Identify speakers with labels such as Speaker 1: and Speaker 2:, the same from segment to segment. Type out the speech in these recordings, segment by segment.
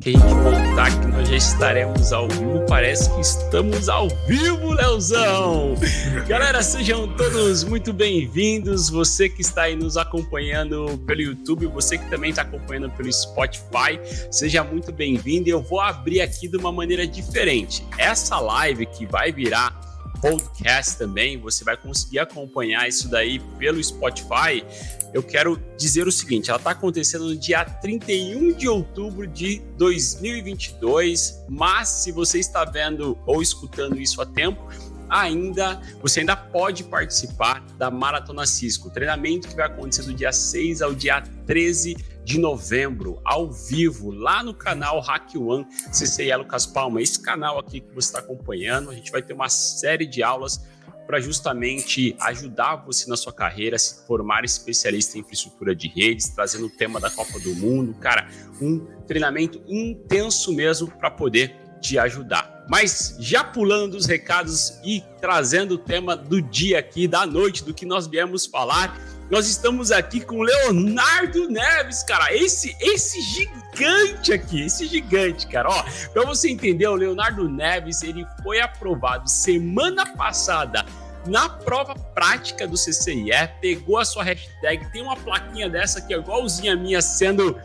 Speaker 1: que a gente contar que nós já estaremos ao vivo. Parece que estamos ao vivo, Leozão! Galera, sejam todos muito bem-vindos. Você que está aí nos acompanhando pelo YouTube, você que também está acompanhando pelo Spotify, seja muito bem-vindo. Eu vou abrir aqui de uma maneira diferente. Essa live que vai virar podcast também, você vai conseguir acompanhar isso daí pelo Spotify. Eu quero dizer o seguinte: ela está acontecendo no dia 31 de outubro de 2022, mas se você está vendo ou escutando isso a tempo, ainda você ainda pode participar da Maratona Cisco, treinamento que vai acontecer do dia 6 ao dia 13 de novembro, ao vivo, lá no canal Hack One CCI Lucas Palma. Esse canal aqui que você está acompanhando, a gente vai ter uma série de aulas para justamente ajudar você na sua carreira se formar especialista em infraestrutura de redes, trazendo o tema da Copa do Mundo. Cara, um treinamento intenso mesmo para poder te ajudar. Mas já pulando os recados e trazendo o tema do dia aqui, da noite, do que nós viemos falar, nós estamos aqui com Leonardo Neves, cara. Esse, esse gigante aqui, esse gigante, cara. Ó, para você entender, o Leonardo Neves, ele foi aprovado semana passada na prova prática do CCIE, pegou a sua hashtag, tem uma plaquinha dessa que é igualzinha a minha sendo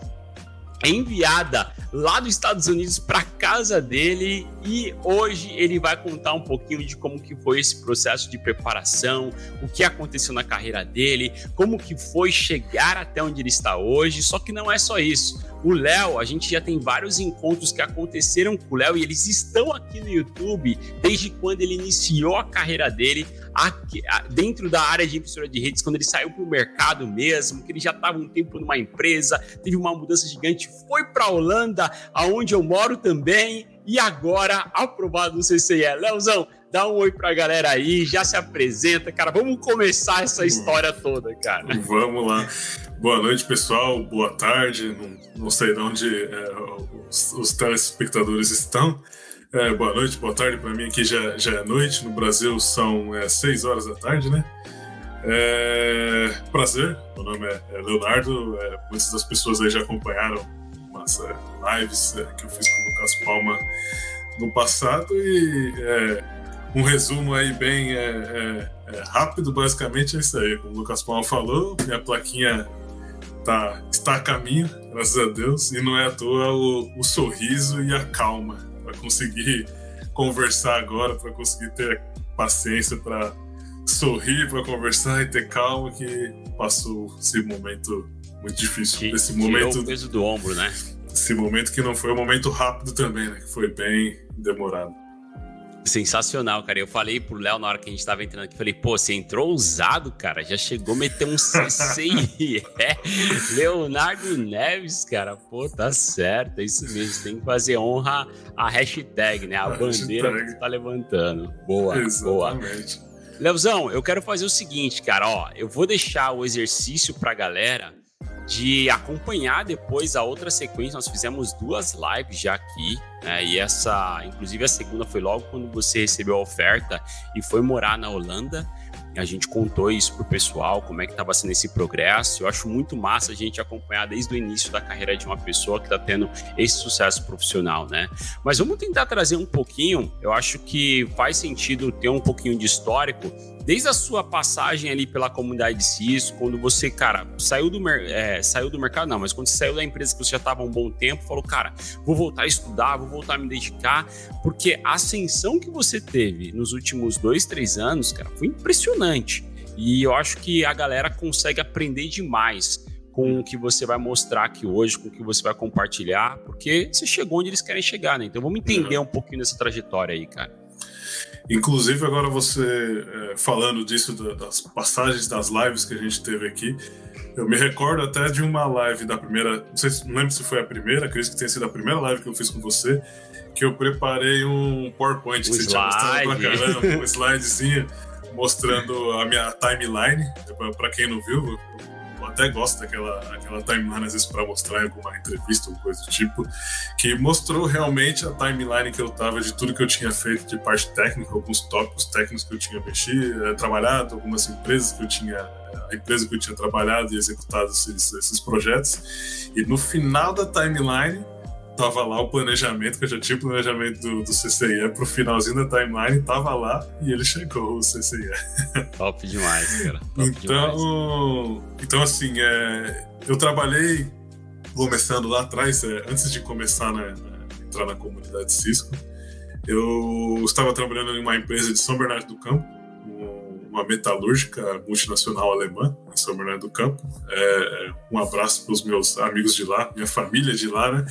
Speaker 1: enviada lá dos Estados Unidos para casa dele e hoje ele vai contar um pouquinho de como que foi esse processo de preparação, o que aconteceu na carreira dele, como que foi chegar até onde ele está hoje. Só que não é só isso. O Léo, a gente já tem vários encontros que aconteceram com o Léo e eles estão aqui no YouTube desde quando ele iniciou a carreira dele aqui, dentro da área de infraestrutura de redes, quando ele saiu para o mercado mesmo, que ele já estava um tempo numa empresa, teve uma mudança gigante, foi para a Holanda, aonde eu moro também, e agora aprovado no CCE. Leozão, dá um oi para a galera aí, já se apresenta, cara. Vamos começar essa história toda, cara.
Speaker 2: Vamos lá. Boa noite, pessoal. Boa tarde. Não, não sei de onde é, os, os telespectadores estão. É, boa noite, boa tarde. Para mim aqui já, já é noite. No Brasil são é, 6 horas da tarde, né? É, prazer, meu nome é, é Leonardo. É, muitas das pessoas aí já acompanharam umas é, lives é, que eu fiz com o Lucas Palma no passado e um resumo aí bem rápido, basicamente é isso aí. Como o Lucas Palma falou, minha plaquinha tá, está a caminho, graças a Deus, e não é à toa o, o sorriso e a calma para conseguir conversar agora, para conseguir ter paciência para sorrir, para conversar e ter calma que passou esse momento muito difícil.
Speaker 1: Que,
Speaker 2: esse momento
Speaker 1: o peso do ombro, né?
Speaker 2: Esse momento que não foi um momento rápido também, né? Que foi bem demorado.
Speaker 1: Sensacional, cara. Eu falei pro Léo na hora que a gente tava entrando aqui, falei, pô, você entrou ousado, cara. Já chegou a meter um CCIE. é. Leonardo Neves, cara. Pô, tá certo. É isso mesmo. Tem que fazer honra à hashtag, né? A, a bandeira hashtag. que você tá levantando. Boa, Exatamente. boa. Leozão, eu quero fazer o seguinte, cara. Ó, eu vou deixar o exercício pra galera de acompanhar depois a outra sequência. Nós fizemos duas lives já aqui, né? E essa, inclusive a segunda foi logo quando você recebeu a oferta e foi morar na Holanda. A gente contou isso pro pessoal, como é que estava sendo esse progresso. Eu acho muito massa a gente acompanhar desde o início da carreira de uma pessoa que está tendo esse sucesso profissional, né? Mas vamos tentar trazer um pouquinho. Eu acho que faz sentido ter um pouquinho de histórico desde a sua passagem ali pela comunidade de Cisco, quando você, cara, saiu do, é, saiu do mercado, não, mas quando você saiu da empresa que você já estava um bom tempo, falou, cara, vou voltar a estudar, vou voltar a me dedicar, porque a ascensão que você teve nos últimos dois, três anos, cara, foi impressionante. E eu acho que a galera consegue aprender demais com o que você vai mostrar aqui hoje, com o que você vai compartilhar, porque você chegou onde eles querem chegar, né? Então vamos entender um pouquinho dessa trajetória aí, cara.
Speaker 2: Inclusive, agora você é, falando disso, das passagens das lives que a gente teve aqui, eu me recordo até de uma live da primeira, não, sei, não lembro se foi a primeira, acredito que tenha sido a primeira live que eu fiz com você, que eu preparei um PowerPoint que você tinha mostrado pra caramba, um slidezinho mostrando a minha timeline. Para quem não viu, até gosto daquela aquela timeline, às vezes, para mostrar em alguma entrevista ou coisa do tipo, que mostrou realmente a timeline que eu tava de tudo que eu tinha feito de parte técnica, alguns tópicos técnicos que eu tinha mexido, eh, trabalhado, algumas empresas que eu tinha a empresa que eu tinha trabalhado e executado esses, esses projetos. E no final da timeline tava lá o planejamento, que eu já tinha o planejamento do, do CCIE pro finalzinho da timeline, tava lá e ele chegou, o CCIE.
Speaker 1: Top demais, cara.
Speaker 2: Top então, demais. então, assim, é, eu trabalhei começando lá atrás, é, antes de começar né, entrar na comunidade Cisco, eu estava trabalhando em uma empresa de São Bernardo do Campo, uma metalúrgica multinacional alemã em São Bernardo do Campo. É, um abraço para os meus amigos de lá, minha família de lá, né?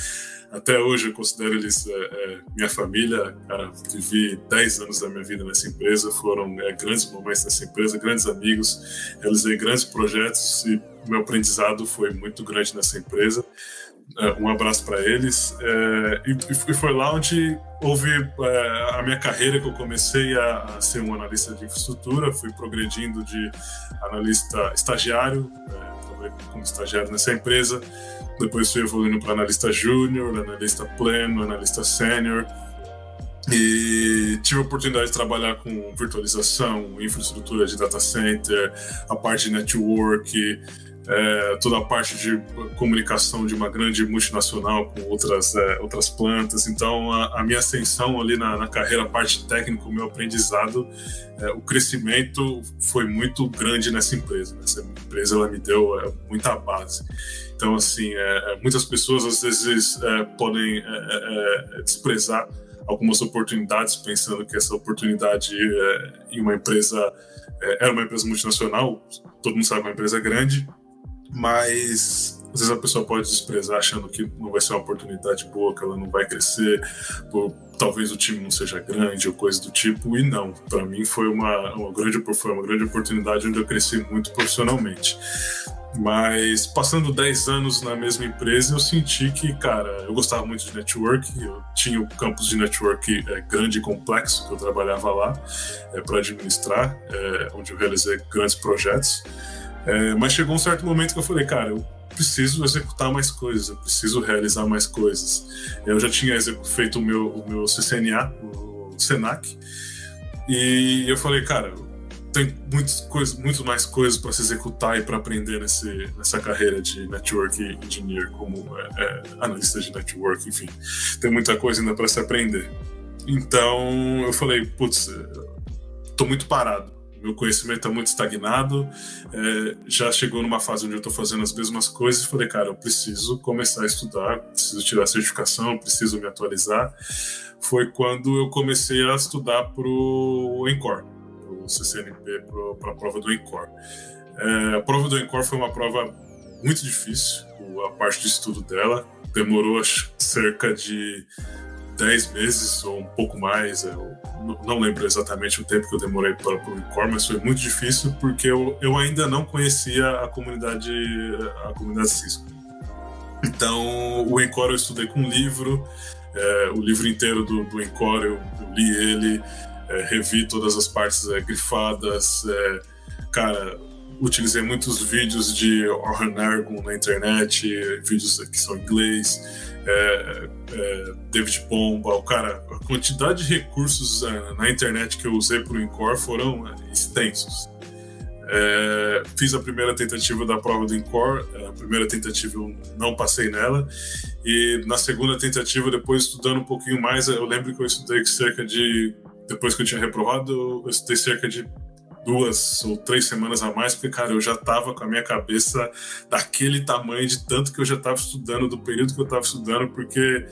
Speaker 2: Até hoje eu considero eles é, é, minha família. Cara, vivi 10 anos da minha vida nessa empresa, foram é, grandes momentos nessa empresa, grandes amigos, realizei grandes projetos e meu aprendizado foi muito grande nessa empresa. É, um abraço para eles. É, e, e, foi lá onde houve é, a minha carreira, que eu comecei a, a, ser um analista de infraestrutura, fui progredindo de analista estagiário, é, como estagiário nessa empresa depois fui evoluindo para analista júnior, analista pleno, analista sênior. E tive a oportunidade de trabalhar com virtualização, infraestrutura de data center, a parte de network, é, toda a parte de comunicação de uma grande multinacional com outras, é, outras plantas. Então, a, a, minha ascensão ali na, na carreira, a parte técnica, o meu aprendizado, é, o crescimento foi muito grande nessa empresa. Essa empresa ela me deu é, muita base. Então, assim, é, é, muitas pessoas às vezes podem desprezar algumas oportunidades, pensando que essa oportunidade em uma empresa era uma empresa multinacional, todo mundo sabe uma empresa grande, mas às vezes a pessoa pode desprezar achando que não vai ser uma oportunidade boa, que ela não vai crescer, ou talvez o time não seja grande ou coisa do tipo, e não. Para mim foi uma, uma, grande, foi uma grande oportunidade onde eu cresci muito profissionalmente. Mas passando 10 anos na mesma empresa, eu senti que, cara, eu gostava muito de network, eu tinha o campus de network é, grande e complexo que eu trabalhava lá é, para administrar, é, onde eu realizei grandes projetos. É, mas chegou um certo momento que eu falei, cara, eu preciso executar mais coisas, eu preciso realizar mais coisas. Eu já tinha feito o meu, o meu CCNA, o Senac, e eu falei, cara, tem muitas coisas, muito mais coisas para se executar e para aprender nesse, nessa carreira de network engineer, como é, é, analista de network, enfim, tem muita coisa ainda para se aprender. Então eu falei, putz, tô muito parado meu conhecimento está muito estagnado, é, já chegou numa fase onde eu estou fazendo as mesmas coisas e falei, cara, eu preciso começar a estudar, preciso tirar certificação, preciso me atualizar. Foi quando eu comecei a estudar para o ENCOR, o CCNP, para a prova do ENCOR. É, a prova do ENCOR foi uma prova muito difícil, a parte de estudo dela, demorou cerca de 10 meses ou um pouco mais. Eu não lembro exatamente o tempo que eu demorei para o Incor, mas foi muito difícil porque eu, eu ainda não conhecia a comunidade, a comunidade Cisco. Então, o Encore eu estudei com um livro, é, o livro inteiro do, do Encore eu, eu li ele, é, revi todas as partes é, grifadas. É, cara, utilizei muitos vídeos de Orhan Ergun na internet, vídeos que são em inglês é, é, David Bomba, o cara, a quantidade de recursos é, na internet que eu usei para o Incor foram é, extensos. É, fiz a primeira tentativa da prova do Incor, é, a primeira tentativa eu não passei nela, e na segunda tentativa, depois estudando um pouquinho mais, eu lembro que eu estudei cerca de. Depois que eu tinha reprovado, eu estudei cerca de duas ou três semanas a mais, porque, cara, eu já tava com a minha cabeça daquele tamanho de tanto que eu já tava estudando, do período que eu tava estudando, porque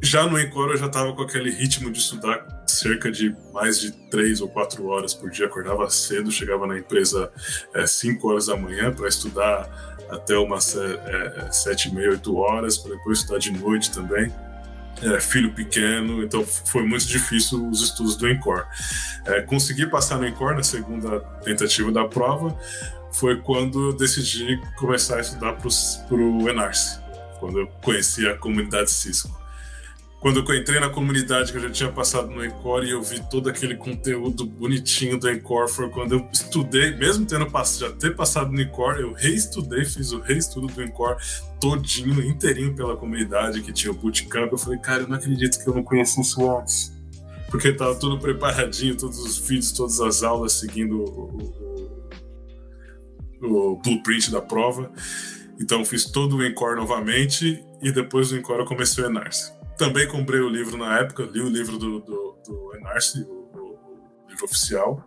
Speaker 2: já no Encore eu já tava com aquele ritmo de estudar cerca de mais de três ou quatro horas por dia. Acordava cedo, chegava na empresa é, cinco horas da manhã para estudar até umas é, é, sete e meia, oito horas, para depois estudar de noite também é, filho pequeno, então foi muito difícil os estudos do Encore. É, consegui passar no Encore na segunda tentativa da prova, foi quando eu decidi começar a estudar para o Enarce, quando eu conheci a comunidade Cisco quando eu entrei na comunidade que eu já tinha passado no Encore e eu vi todo aquele conteúdo bonitinho do Encore, foi quando eu estudei, mesmo tendo já ter passado no Encore, eu reestudei, fiz o reestudo do Encore todinho, inteirinho pela comunidade que tinha o bootcamp. Eu falei, cara, eu não acredito que eu não conheço isso antes. Porque tava tudo preparadinho, todos os vídeos, todas as aulas seguindo o, o, o blueprint da prova. Então fiz todo o Encore novamente e depois do Encore eu comecei o Enarce. Também comprei o livro na época, li o livro do, do, do Enarce, o, o, livro oficial.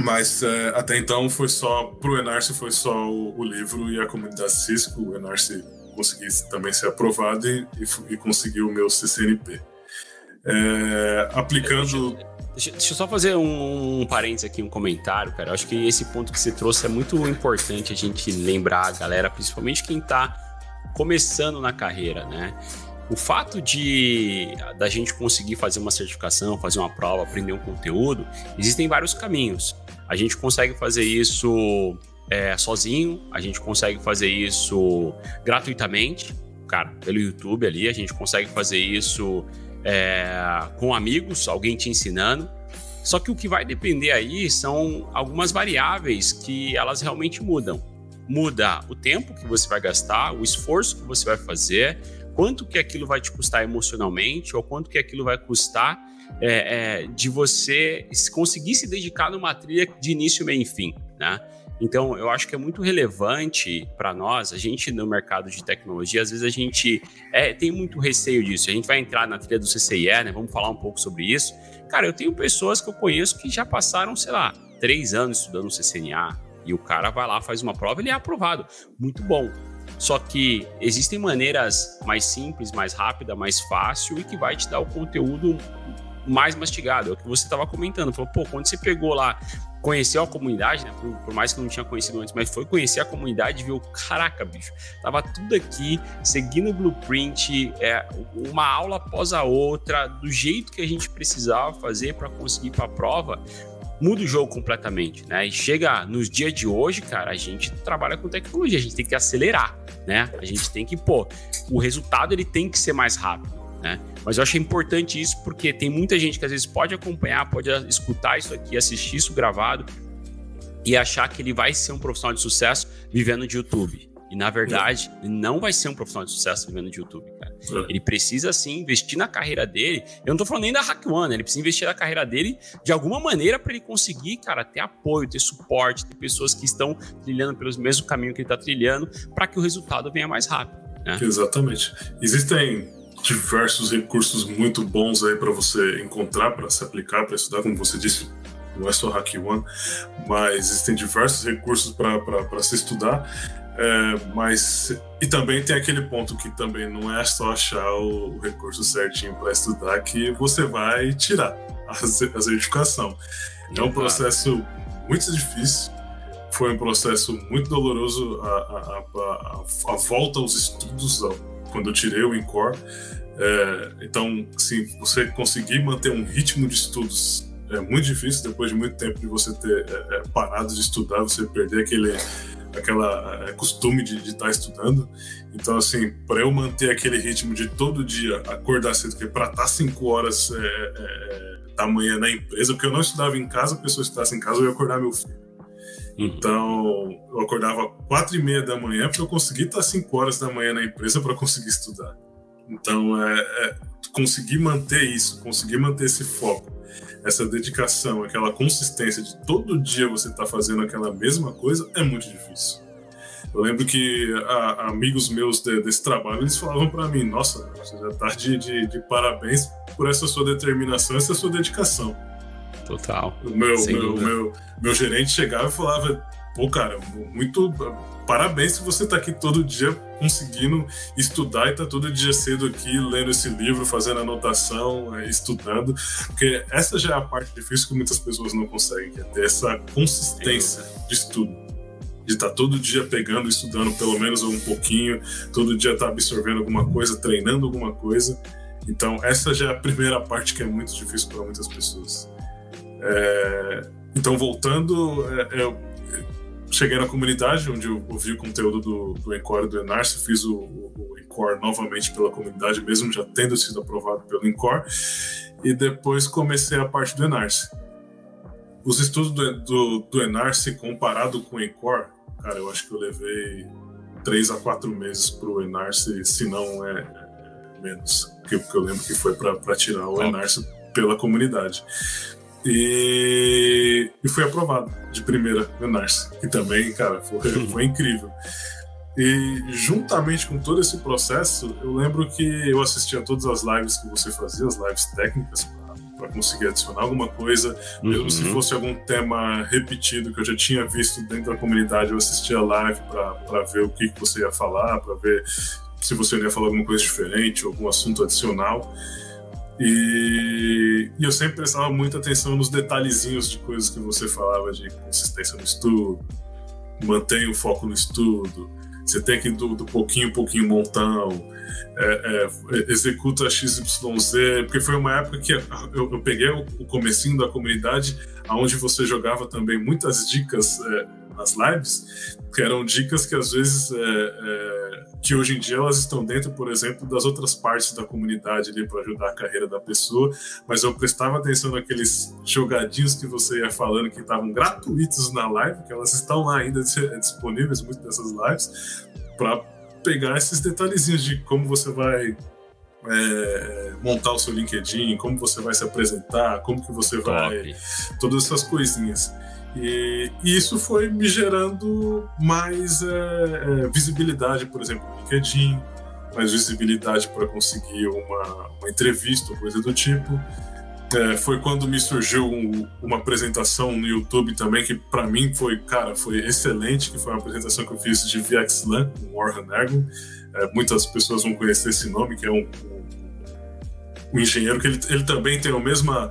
Speaker 2: Mas é, até então foi só, pro Enarce foi só o, o, livro e a comunidade Cisco. O Enarce conseguiu também ser aprovado e, e, e conseguiu o meu CCNP. É, aplicando.
Speaker 1: Deixa, deixa, eu só fazer um, um parênteses aqui, um comentário, cara. Eu acho que esse ponto que você trouxe é muito importante a gente lembrar galera, principalmente quem tá começando na carreira, né? O fato de da gente conseguir fazer uma certificação, fazer uma prova, aprender um conteúdo, existem vários caminhos. A gente consegue fazer isso é, sozinho, a gente consegue fazer isso gratuitamente, cara, pelo YouTube ali, a gente consegue fazer isso é, com amigos, alguém te ensinando. Só que o que vai depender aí são algumas variáveis que elas realmente mudam. Muda o tempo que você vai gastar, o esforço que você vai fazer, quanto que aquilo vai te custar emocionalmente ou quanto que aquilo vai custar é, é, de você conseguir se dedicar numa trilha de início, meio e fim, né? Então, eu acho que é muito relevante para nós, a gente no mercado de tecnologia, às vezes a gente é, tem muito receio disso. A gente vai entrar na trilha do CCIE, né? Vamos falar um pouco sobre isso. Cara, eu tenho pessoas que eu conheço que já passaram, sei lá, três anos estudando CCNA, e o cara vai lá, faz uma prova, ele é aprovado. Muito bom. Só que existem maneiras mais simples, mais rápida, mais fácil e que vai te dar o conteúdo mais mastigado. É o que você estava comentando. Falou, pô, quando você pegou lá, conheceu a comunidade, né? Por, por, mais que não tinha conhecido antes, mas foi conhecer a comunidade e viu, caraca, bicho, tava tudo aqui, seguindo o blueprint, é, uma aula após a outra, do jeito que a gente precisava fazer para conseguir para a prova muda o jogo completamente, né? E chega nos dias de hoje, cara, a gente trabalha com tecnologia, a gente tem que acelerar, né? A gente tem que, pô, o resultado ele tem que ser mais rápido, né? Mas eu acho importante isso porque tem muita gente que às vezes pode acompanhar, pode escutar isso aqui, assistir isso gravado e achar que ele vai ser um profissional de sucesso vivendo de YouTube. E na verdade, não vai ser um profissional de sucesso vivendo de YouTube, cara. É. Ele precisa sim investir na carreira dele. Eu não tô falando nem da Hack One, né? ele precisa investir na carreira dele de alguma maneira para ele conseguir, cara, ter apoio, ter suporte, ter pessoas que estão trilhando pelo mesmo caminho que ele está trilhando, para que o resultado venha mais rápido. Né?
Speaker 2: Exatamente. Existem diversos recursos muito bons aí para você encontrar, para se aplicar, para estudar, como você disse, não é só Hack One, mas existem diversos recursos para se estudar. É, mas e também tem aquele ponto que também não é só achar o, o recurso certinho para estudar que você vai tirar a, a certificação. É um processo muito difícil, foi um processo muito doloroso a, a, a, a volta aos estudos quando eu tirei o INCOR. É, então, assim, você conseguir manter um ritmo de estudos é muito difícil depois de muito tempo de você ter é, é parado de estudar, você perder aquele aquela é, costume de estar tá estudando. Então, assim, para eu manter aquele ritmo de todo dia acordar cedo, porque para estar tá cinco horas é, é, da manhã na empresa, porque eu não estudava em casa, a pessoa estudasse em casa, eu ia acordar meu filho. Uhum. Então, eu acordava quatro e meia da manhã para eu conseguir estar tá cinco horas da manhã na empresa para conseguir estudar. Então, é, é conseguir manter isso, conseguir manter esse foco essa dedicação, aquela consistência de todo dia você estar tá fazendo aquela mesma coisa é muito difícil. Eu lembro que a, amigos meus de, desse trabalho eles falavam para mim: Nossa, você já está de, de, de, parabéns por essa sua determinação, essa sua dedicação.
Speaker 1: Total.
Speaker 2: O meu, meu, meu, meu gerente chegava e falava: Pô, cara, muito parabéns se você está aqui todo dia conseguindo estudar e tá todo dia cedo aqui lendo esse livro, fazendo anotação, é, estudando, porque essa já é a parte difícil que muitas pessoas não conseguem, que é ter essa consistência de estudo. De estar tá todo dia pegando, estudando pelo menos um pouquinho, todo dia estar tá absorvendo alguma coisa, treinando alguma coisa. Então, essa já é a primeira parte que é muito difícil para muitas pessoas. É... Então, voltando, é, é cheguei na comunidade, onde eu ouvi o conteúdo do, do Encore do Enarce, fiz o, o, Encore novamente pela comunidade, mesmo já tendo sido aprovado pelo Encore, e depois comecei a parte do Enarce. Os estudos do, do, do Enarce comparado com o Encore, cara, eu acho que eu levei três a quatro meses para o Enarce, se não é, é menos, porque eu lembro que foi para tirar o Enarce pela comunidade. E, e fui aprovado de primeira no NARS. E também, cara, foi, foi incrível. E juntamente com todo esse processo, eu lembro que eu assistia todas as lives que você fazia, as lives técnicas, para conseguir adicionar alguma coisa, mesmo uhum. se fosse algum tema repetido que eu já tinha visto dentro da comunidade, eu assistia a live para ver o que, que você ia falar, para ver se você ia falar alguma coisa diferente, algum assunto adicional. E, e, eu sempre prestava muita atenção nos detalhezinhos de coisas que você falava, de consistência no estudo, mantenha o foco no estudo, você tem que do, do pouquinho, pouquinho montão, é, é, executa XYZ, porque foi uma época que eu, eu peguei o, o comecinho da comunidade, onde você jogava também muitas dicas é, nas lives, que eram dicas que às vezes, é, é, que hoje em dia elas estão dentro, por exemplo, das outras partes da comunidade ali para ajudar a carreira da pessoa, mas eu prestava atenção naqueles jogadinhos que você ia falando que estavam gratuitos na live, que elas estão lá ainda disponíveis, muitas dessas lives, para pegar esses detalhezinhos de como você vai é, montar o seu LinkedIn, como você vai se apresentar, como que você Top. vai. Todas essas coisinhas. E, isso foi me gerando mais é, é, visibilidade, por exemplo, no LinkedIn, mais visibilidade para conseguir uma, uma entrevista, coisa do tipo. É, foi quando me surgiu um, uma apresentação no YouTube também, que para mim foi, cara, foi excelente, que foi uma apresentação que eu fiz de VXLAN, com Warren Ergun. É, muitas pessoas vão conhecer esse nome, que é um, um, um engenheiro que ele, ele também tem a mesma,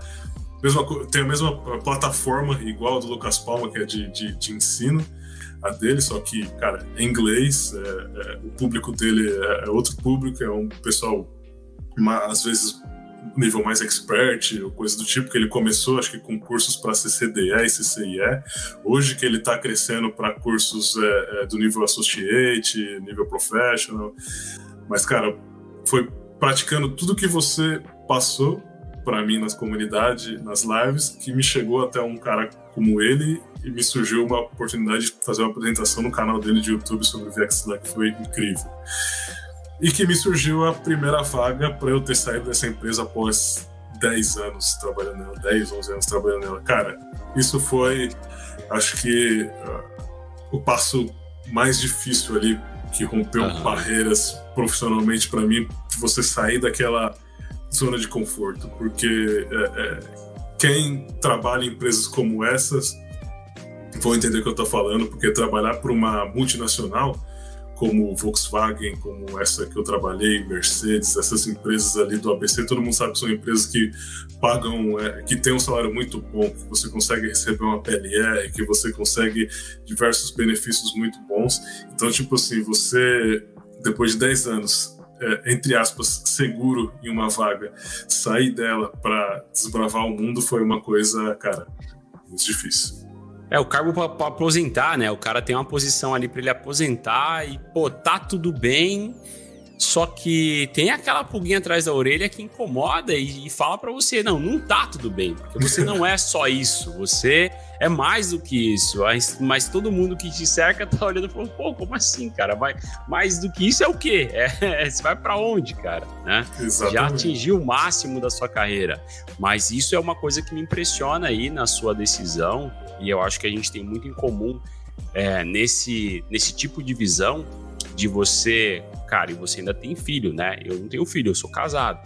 Speaker 2: mesma, tem a mesma plataforma igual a do Lucas Palma, que é de, de, de ensino, a dele, só que, cara, em inglês, é, é, o público dele é, é outro público, é um pessoal, às vezes, nível mais expert ou coisa do tipo, que ele começou, acho que com cursos para CCDE e CCIE. Hoje que ele está crescendo para cursos é, é, do nível associate, nível professional. Mas, cara, foi praticando tudo que você passou para mim nas comunidades, nas lives, que me chegou até um cara como ele e me surgiu uma oportunidade de fazer uma apresentação no canal dele de YouTube sobre VXLAN, que foi incrível e que me surgiu a primeira vaga para eu ter saído dessa empresa após 10 anos trabalhando nela, 10, 11 anos trabalhando nela. Cara, isso foi, acho que, uh, o passo mais difícil ali, que rompeu uhum. barreiras profissionalmente para mim, você sair daquela zona de conforto, porque é, é, quem trabalha em empresas como essas vão entender o que eu estou falando, porque trabalhar para uma multinacional como Volkswagen, como essa que eu trabalhei, Mercedes, essas empresas ali do ABC, todo mundo sabe que são empresas que pagam, é, que tem um salário muito bom, que você consegue receber uma PLR, que você consegue diversos benefícios muito bons. Então, tipo assim, você, depois de 10 anos, é, entre aspas, seguro em uma vaga, sair dela para desbravar o mundo foi uma coisa, cara, muito difícil.
Speaker 1: É, o cargo para aposentar, né? O cara tem uma posição ali para ele aposentar e, pô, tá tudo bem. Só que tem aquela pulguinha atrás da orelha que incomoda e, e fala para você: não, não tá tudo bem, porque você não é só isso, você é mais do que isso. Mas, todo mundo que te cerca tá olhando e falando: pô, como assim, cara? Vai, mais do que isso é o quê? É, é você vai para onde, cara? Né? Já atingiu o máximo da sua carreira. Mas isso é uma coisa que me impressiona aí na sua decisão e eu acho que a gente tem muito em comum é, nesse, nesse tipo de visão de você, cara, e você ainda tem filho, né? Eu não tenho filho, eu sou casado.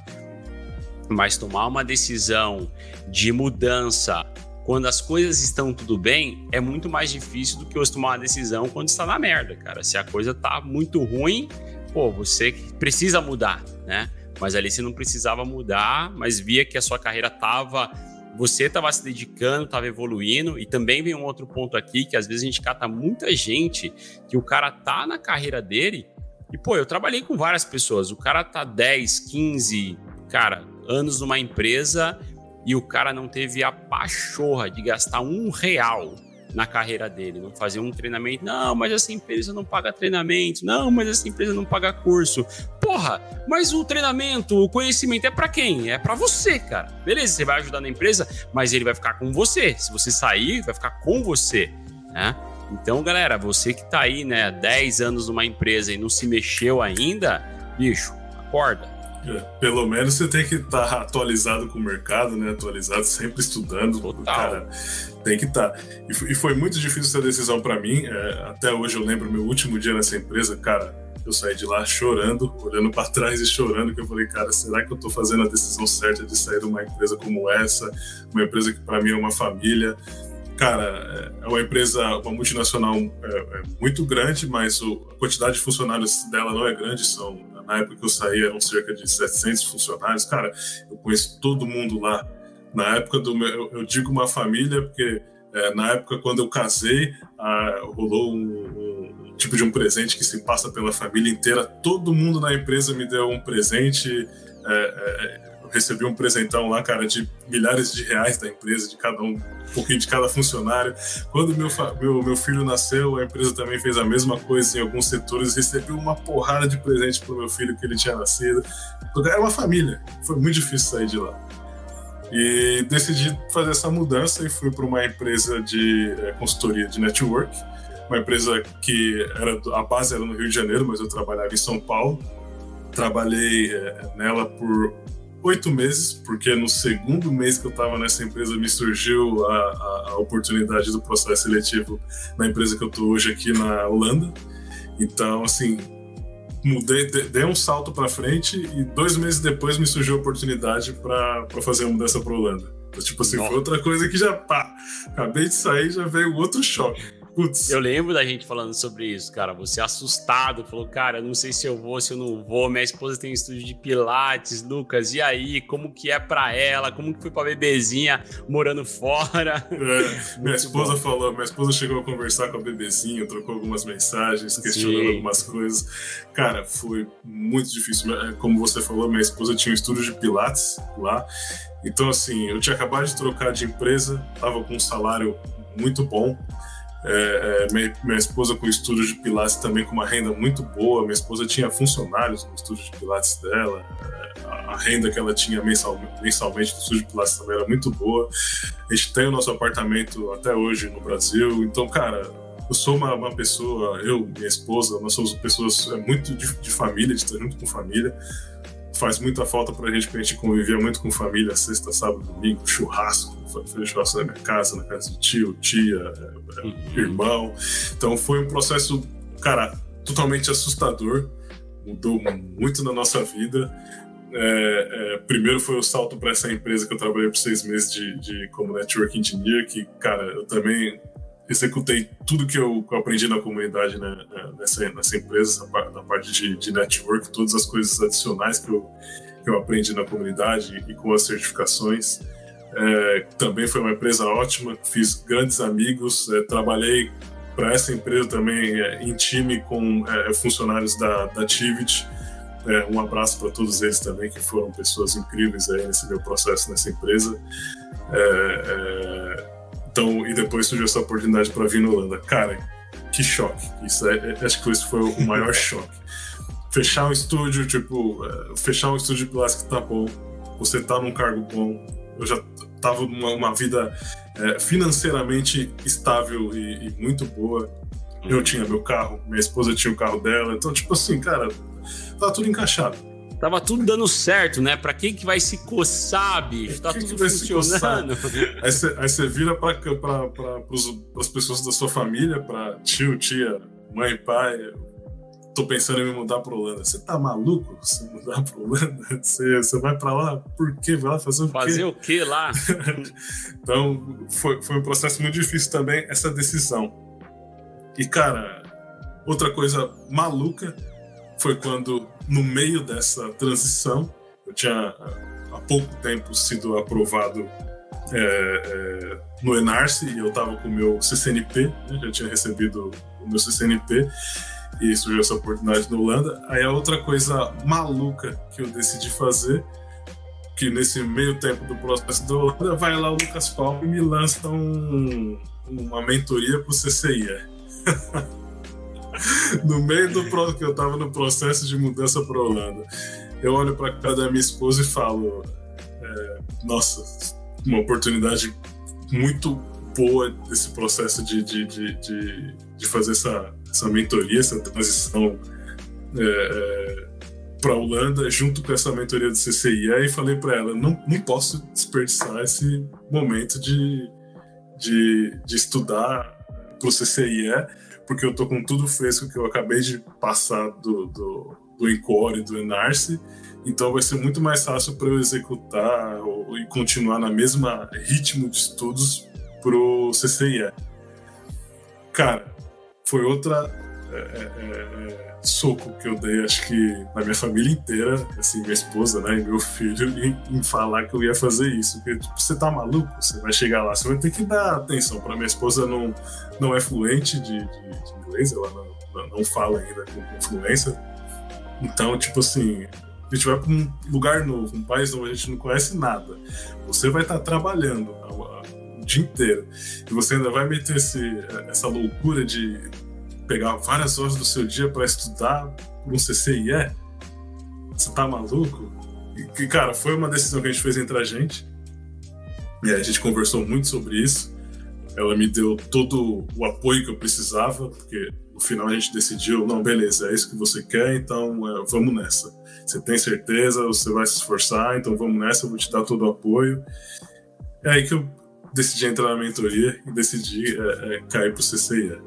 Speaker 1: Mas tomar uma decisão de mudança quando as coisas estão tudo bem é muito mais difícil do que você tomar uma decisão quando está na merda, cara. Se a coisa tá muito ruim, pô, você precisa mudar, né? Mas ali você não precisava mudar, mas via que a sua carreira tava você estava se dedicando, estava evoluindo, e também vem um outro ponto aqui que às vezes a gente cata muita gente que o cara tá na carreira dele, e pô, eu trabalhei com várias pessoas, o cara tá 10, 15, cara, anos numa empresa e o cara não teve a pachorra de gastar um real na carreira dele, não fazer um treinamento. Não, mas essa empresa não paga treinamento. Não, mas essa empresa não paga curso. Porra, mas o treinamento, o conhecimento é para quem? É para você, cara. Beleza, você vai ajudar na empresa, mas ele vai ficar com você. Se você sair, vai ficar com você, né? Então, galera, você que tá aí, né, 10 anos numa empresa e não se mexeu ainda, bicho, acorda.
Speaker 2: É, pelo menos você tem que estar tá atualizado com o mercado, né? Atualizado, sempre estudando. Total. Cara, tem que estar. Tá. E, foi muito difícil essa decisão para mim. É, até hoje eu lembro meu último dia nessa empresa, cara. Eu saí de lá chorando, olhando para trás e chorando, que eu falei, cara, será que eu estou fazendo a decisão certa de sair de uma empresa como essa, uma empresa que para mim é uma família? Cara, é uma empresa, uma multinacional é, é muito grande, mas o, a quantidade de funcionários dela não é grande, são na época que eu saí eram cerca de 700 funcionários. Cara, eu conheço todo mundo lá. Na época do meu, eu digo uma família porque é, na época quando eu casei rolou um, um, tipo de um presente que se passa pela família inteira. Todo mundo na empresa me deu um presente. É, é, recebi um presentão lá, cara, de milhares de reais da empresa, de cada um, um pouquinho de cada funcionário. Quando meu, meu, meu filho nasceu, a empresa também fez a mesma coisa em alguns setores, recebi uma porrada de presente pro meu filho que ele tinha nascido. Era uma família, foi muito difícil sair de lá. E decidi fazer essa mudança e fui para uma empresa de é, consultoria de network, uma empresa que era a base era no Rio de Janeiro, mas eu trabalhava em São Paulo. Trabalhei é, nela por oito meses, porque no segundo mês que eu estava nessa empresa me surgiu a, a, a, oportunidade do processo seletivo na empresa que eu estou hoje aqui na Holanda. Então, assim, mudei, dei um salto para frente e dois meses depois me surgiu a oportunidade para fazer uma mudança para Holanda. Então, tipo assim, Nossa. foi outra coisa que já, pá, acabei de sair já veio outro choque.
Speaker 1: Putz. Eu lembro da gente falando sobre isso, cara. Você assustado, falou, cara, não sei se eu vou, se eu não vou. Minha esposa tem um estúdio de Pilates, Lucas, e aí? Como que é pra ela? Como que foi pra bebezinha morando fora?
Speaker 2: É, minha esposa bom. falou, minha esposa chegou a conversar com a bebezinha, trocou algumas mensagens, questionando Sim. algumas coisas. Cara, foi muito difícil. Como você falou, minha esposa tinha um estúdio de Pilates lá. Então, assim, eu tinha acabado de trocar de empresa, tava com um salário muito bom. É, é, minha, minha, esposa com estúdio de Pilates também com uma renda muito boa. Minha esposa tinha funcionários no estúdio de Pilates dela. É, a, renda que ela tinha mensal, mensalmente no estúdio de Pilates também era muito boa. A gente tem o nosso apartamento até hoje no Brasil. Então, cara, eu sou uma, uma pessoa, eu, minha esposa, nós somos pessoas é, muito de, de família, de estar junto com família faz muita falta pra gente, porque a gente convivia muito com família, sexta, sábado, domingo, churrasco, fazer churrasco na minha casa, na casa de tio, tia, é, uhum. irmão. Então foi um processo, cara, totalmente assustador, mudou muito na nossa vida. É, é, primeiro foi o salto para essa empresa que eu trabalhei por seis meses de, de como network engineer, que, cara, eu também executei tudo que eu, que eu aprendi na comunidade né, nessa, nessa empresa, na parte de, de network, todas as coisas adicionais que eu, que eu aprendi na comunidade e com as certificações. É, também foi uma empresa ótima, fiz grandes amigos, é, trabalhei para essa empresa também é, em time com é, funcionários da, da Tivit. É, um abraço para todos eles também, que foram pessoas incríveis aí nesse meu processo nessa empresa. É, então, e depois surgiu essa oportunidade para vir no Holanda. Cara, que choque. Isso acho que esse foi o maior choque. Fechar um estúdio, tipo, fechar um estúdio de plástico tá bom, você tá num cargo bom. Eu já tava numa uma vida é, financeiramente estável e, e, muito boa. Eu uhum. tinha meu carro, minha esposa tinha o carro dela. Então, tipo assim, cara, tá tudo encaixado.
Speaker 1: Tava tudo dando certo, né? Pra quem que vai se coçar, bicho? Tá tudo funcionando.
Speaker 2: Aí você vira pra, pra, pra, pras pessoas da sua família, pra tio, tia, mãe, pai. Tô pensando em me mudar pra Holanda. Você tá maluco se mudar pra Holanda? Você, você vai pra lá? Por quê? Vai lá fazer o
Speaker 1: quê? Fazer o quê lá?
Speaker 2: então, foi, foi um processo muito difícil também, essa decisão. E, cara, outra coisa maluca foi quando, no meio dessa transição, eu tinha há pouco tempo sido aprovado é, é, no Enarce e eu estava com o meu CCNP, né, já tinha recebido o meu CCNP e surgiu essa oportunidade na Holanda. Aí a outra coisa maluca que eu decidi fazer, que nesse meio tempo do processo da Holanda, vai lá o Lucas Palma e me lança um, uma mentoria para o CCIE. no meio do que eu tava no processo de mudança para Holanda. Eu olho para cara da minha esposa e falo: é, Nossa, uma oportunidade muito boa desse processo de, de, de, de, de fazer essa, essa mentoria, essa transição é, é, para Holanda junto com essa mentoria do CCI e falei para ela não, não posso desperdiçar esse momento de, de, de estudar para o CCIE porque eu tô com tudo fresco que eu acabei de passar do, do, do Encore e do Enarce então vai ser muito mais fácil para eu executar ou, e continuar na mesma ritmo de estudos pro CCIE. Cara, foi outra é, é, é, soco que eu dei, acho que na minha família inteira, assim, minha esposa, né, e meu filho, em, em falar que eu ia fazer isso. Porque, tipo, você tá maluco? Você vai chegar lá, você vai ter que dar atenção. Para minha esposa não, não é fluente de, de, de inglês, ela não, não fala ainda com, com fluência. Então, tipo assim, a gente vai para um lugar novo, um país novo, a gente não conhece nada. Você vai estar tá trabalhando o dia inteiro e você ainda vai meter esse, essa loucura de pegar várias horas do seu dia para estudar um CCIE? Você tá maluco? E, cara, foi uma decisão que a gente fez entre a gente. E a gente conversou muito sobre isso. Ela me deu todo o apoio que eu precisava, porque no final a gente decidiu: não, beleza, é isso que você quer, então é, vamos nessa. Você tem certeza, você vai se esforçar, então vamos nessa, eu vou te dar todo o apoio. É aí que eu decidi entrar na mentoria e decidi é, é, cair pro CCIE.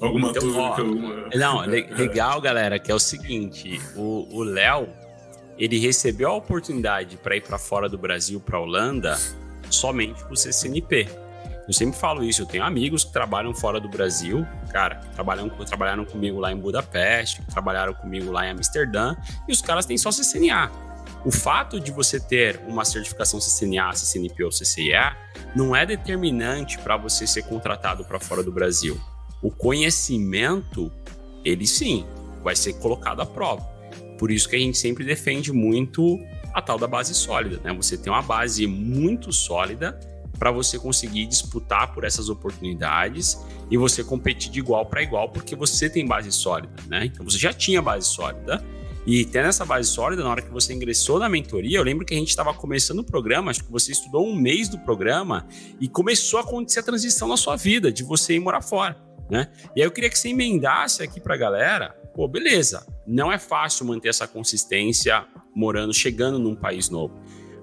Speaker 2: Alguma então, dúvida? Ó, alguma...
Speaker 1: Não, legal, galera, que é o seguinte: o Léo, ele recebeu a oportunidade para ir para fora do Brasil, para Holanda, somente pro CCNP. Eu sempre falo isso, eu tenho amigos que trabalham fora do Brasil, cara, que trabalham, trabalharam comigo lá em Budapeste, que trabalharam comigo lá em Amsterdã, e os caras têm só CCNA. O fato de você ter uma certificação CCNA, CCNP ou CCIE não é determinante para você ser contratado para fora do Brasil. O conhecimento, ele sim, vai ser colocado à prova. Por isso que a gente sempre defende muito a tal da base sólida, né? Você tem uma base muito sólida para você conseguir disputar por essas oportunidades e você competir de igual para igual, porque você tem base sólida, né? Então você já tinha base sólida. E tendo essa base sólida, na hora que você ingressou na mentoria, eu lembro que a gente estava começando o programa, acho que você estudou um mês do programa e começou a acontecer a transição na sua vida, de você ir morar fora, né? E aí eu queria que você emendasse aqui para a galera, pô, beleza, não é fácil manter essa consistência morando, chegando num país novo.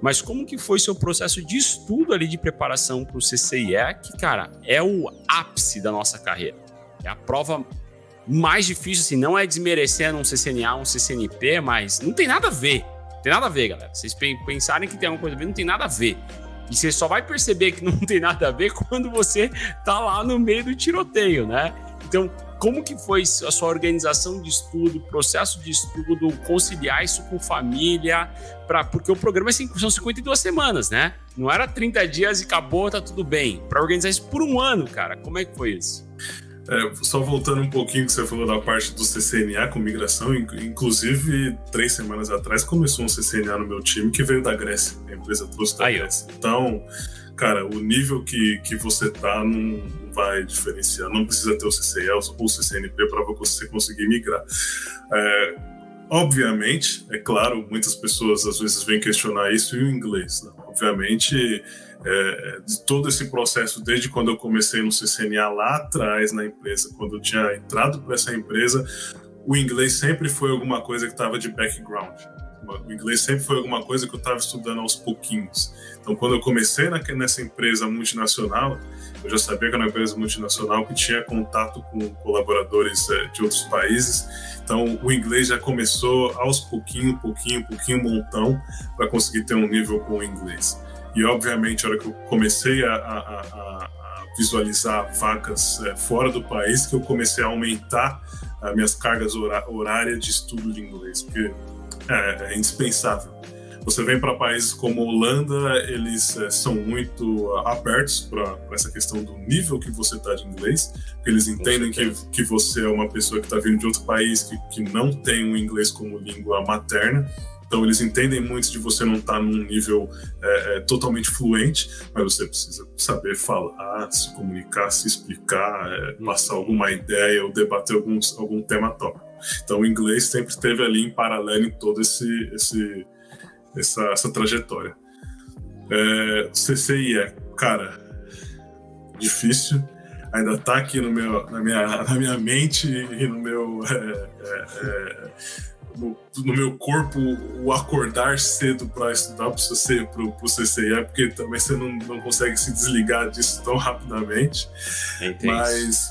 Speaker 1: Mas como que foi seu processo de estudo ali de preparação para o CCIE, que, cara, é o ápice da nossa carreira. É a prova mais difícil, assim, não é desmerecendo um CCNA, um CCNP, mas não tem nada a ver. Não tem nada a ver, galera. Vocês pensarem que tem alguma coisa a ver, não tem nada a ver. E você só vai perceber que não tem nada a ver quando você tá lá no meio do tiroteio, né? Então, como que foi a sua organização de estudo, processo de estudo, conciliar isso com família, pra, porque o programa é são 52 semanas, né? Não era 30 dias e acabou, tá tudo bem. Para organizar isso por um ano, cara, como é que foi isso?
Speaker 2: É, só voltando um pouquinho que você falou da parte do CCNA com migração, inclusive três semanas atrás começou um CCNA no meu time que veio da Grécia, a empresa trouxe da Aí, Grécia. Então, cara, o nível que, que você tá não vai diferenciar. Não precisa ter o CCL ou o CCNP para você conseguir migrar. É, obviamente, é claro, muitas pessoas às vezes vêm questionar isso e o inglês. Né? Obviamente, é, de todo esse processo, desde quando eu comecei no CCNA lá atrás na empresa, quando eu tinha entrado para essa empresa, o inglês sempre foi alguma coisa que estava de background. O inglês sempre foi alguma coisa que eu estava estudando aos pouquinhos. Então, quando eu comecei nessa empresa multinacional, eu já sabia que era uma empresa multinacional que tinha contato com colaboradores é, de outros países. Então, o inglês já começou aos pouquinho, pouquinho, pouquinho, montão, para conseguir ter um nível com o inglês. E, obviamente, a hora que eu comecei a, a, a, a visualizar vagas é, fora do país, que eu comecei a aumentar as minhas cargas horárias de estudo de inglês, porque é, é indispensável. Você vem para países como Holanda, eles é, são muito abertos para essa questão do nível que você está de inglês, porque eles entendem que, que você é uma pessoa que está vindo de outro país, que, que não tem o inglês como língua materna. Então, eles entendem muito de você não estar tá num nível é, é, totalmente fluente, mas você precisa saber falar, se comunicar, se explicar, é, passar alguma ideia ou debater alguns, algum tema tópico. Então, o inglês sempre esteve ali em paralelo em todo esse, esse essa, essa trajetória. É, CCIE, cara, difícil. Ainda tá aqui no meu, na, minha, na minha mente e no meu. É, é, é no, no, meu corpo o acordar cedo para estudar para o CCI, porque também você não, não consegue se desligar disso tão rapidamente.
Speaker 1: Entendi.
Speaker 2: Mas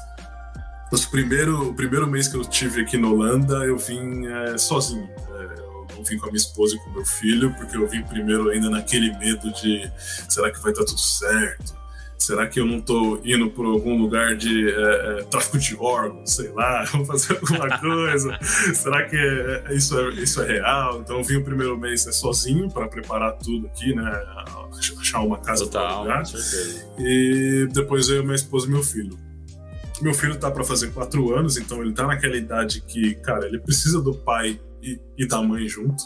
Speaker 2: os primeiro, o primeiro mês que eu tive aqui na Holanda, eu vim é, sozinho. É, eu não vim com a minha esposa e com meu filho, porque eu vim primeiro ainda naquele medo de será que vai estar tudo certo? Será que eu não estou indo por algum lugar de é, é, tráfico de órgãos, sei lá, vou fazer alguma coisa? Será que é, é, isso, é, isso é real? Então eu vim o primeiro mês sozinho para preparar tudo aqui, né? Achar uma casa
Speaker 1: para lugar.
Speaker 2: E depois eu, minha esposa e meu filho. Meu filho tá para fazer quatro anos, então ele tá naquela idade que, cara, ele precisa do pai e, e da mãe junto.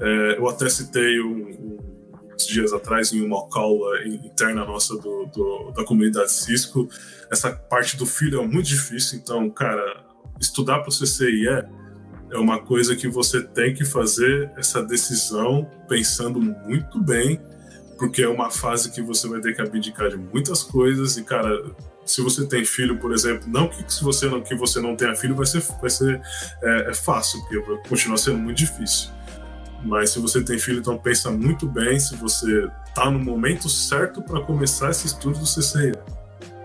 Speaker 2: É, eu até citei um, um dias atrás em uma aula interna nossa do, do, da comunidade Cisco. Essa parte do filho é muito difícil, então, cara, estudar para o CCIE é uma coisa que você tem que fazer essa decisão pensando muito bem, porque é uma fase que você vai ter que abdicar de muitas coisas e, cara, se você tem filho, por exemplo, não que se você não que você não tenha filho vai ser vai ser é, é fácil, porque continua sendo muito difícil. Mas se você tem filho, então pensa muito bem se você está no momento certo para começar esse estudo do CCE.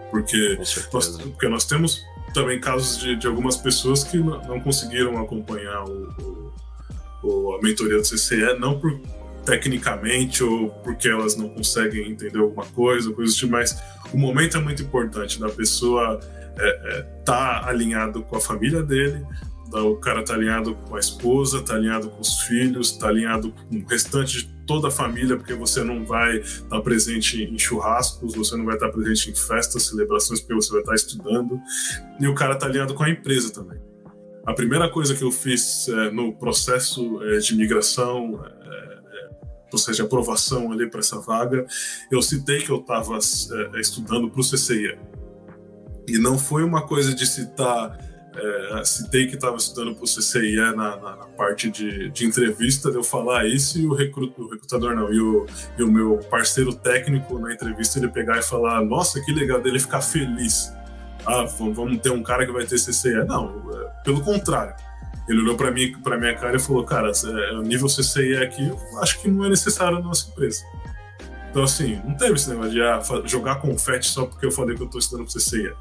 Speaker 2: Porque nós, porque nós temos também casos de, de algumas pessoas que não, conseguiram acompanhar o, o, a mentoria do CCE, não por tecnicamente ou porque elas não conseguem entender alguma coisa, coisa tipo, mas o momento é muito importante da pessoa estar é, é, tá alinhado com a família dele, o cara tá alinhado com a esposa, tá alinhado com os filhos, tá alinhado com o restante de toda a família, porque você não vai estar tá presente em churrascos, você não vai estar tá presente em festas, celebrações, porque você vai estar tá estudando. E o cara tá alinhado com a empresa também. A primeira coisa que eu fiz é, no processo é, de migração, é, é processo de aprovação ali para essa vaga, eu citei que eu estava é, estudando para o CCIE. E não foi uma coisa de citar é, citei que estava estudando para o CCIE na, na, na, parte de, de entrevista, de eu falar isso e o, o recrutador não, e o, e o meu parceiro técnico na entrevista ele pegar e falar: Nossa, que legal dele ficar feliz. Ah, vamos ter um cara que vai ter CCIE. Não, é, pelo contrário. Ele olhou para mim, para minha cara e falou: Cara, é, o nível CCIE aqui, eu acho que não é necessário na nossa empresa. Então, assim, não teve esse negócio de ah, jogar confete só porque eu falei que eu estou estudando para CCIE.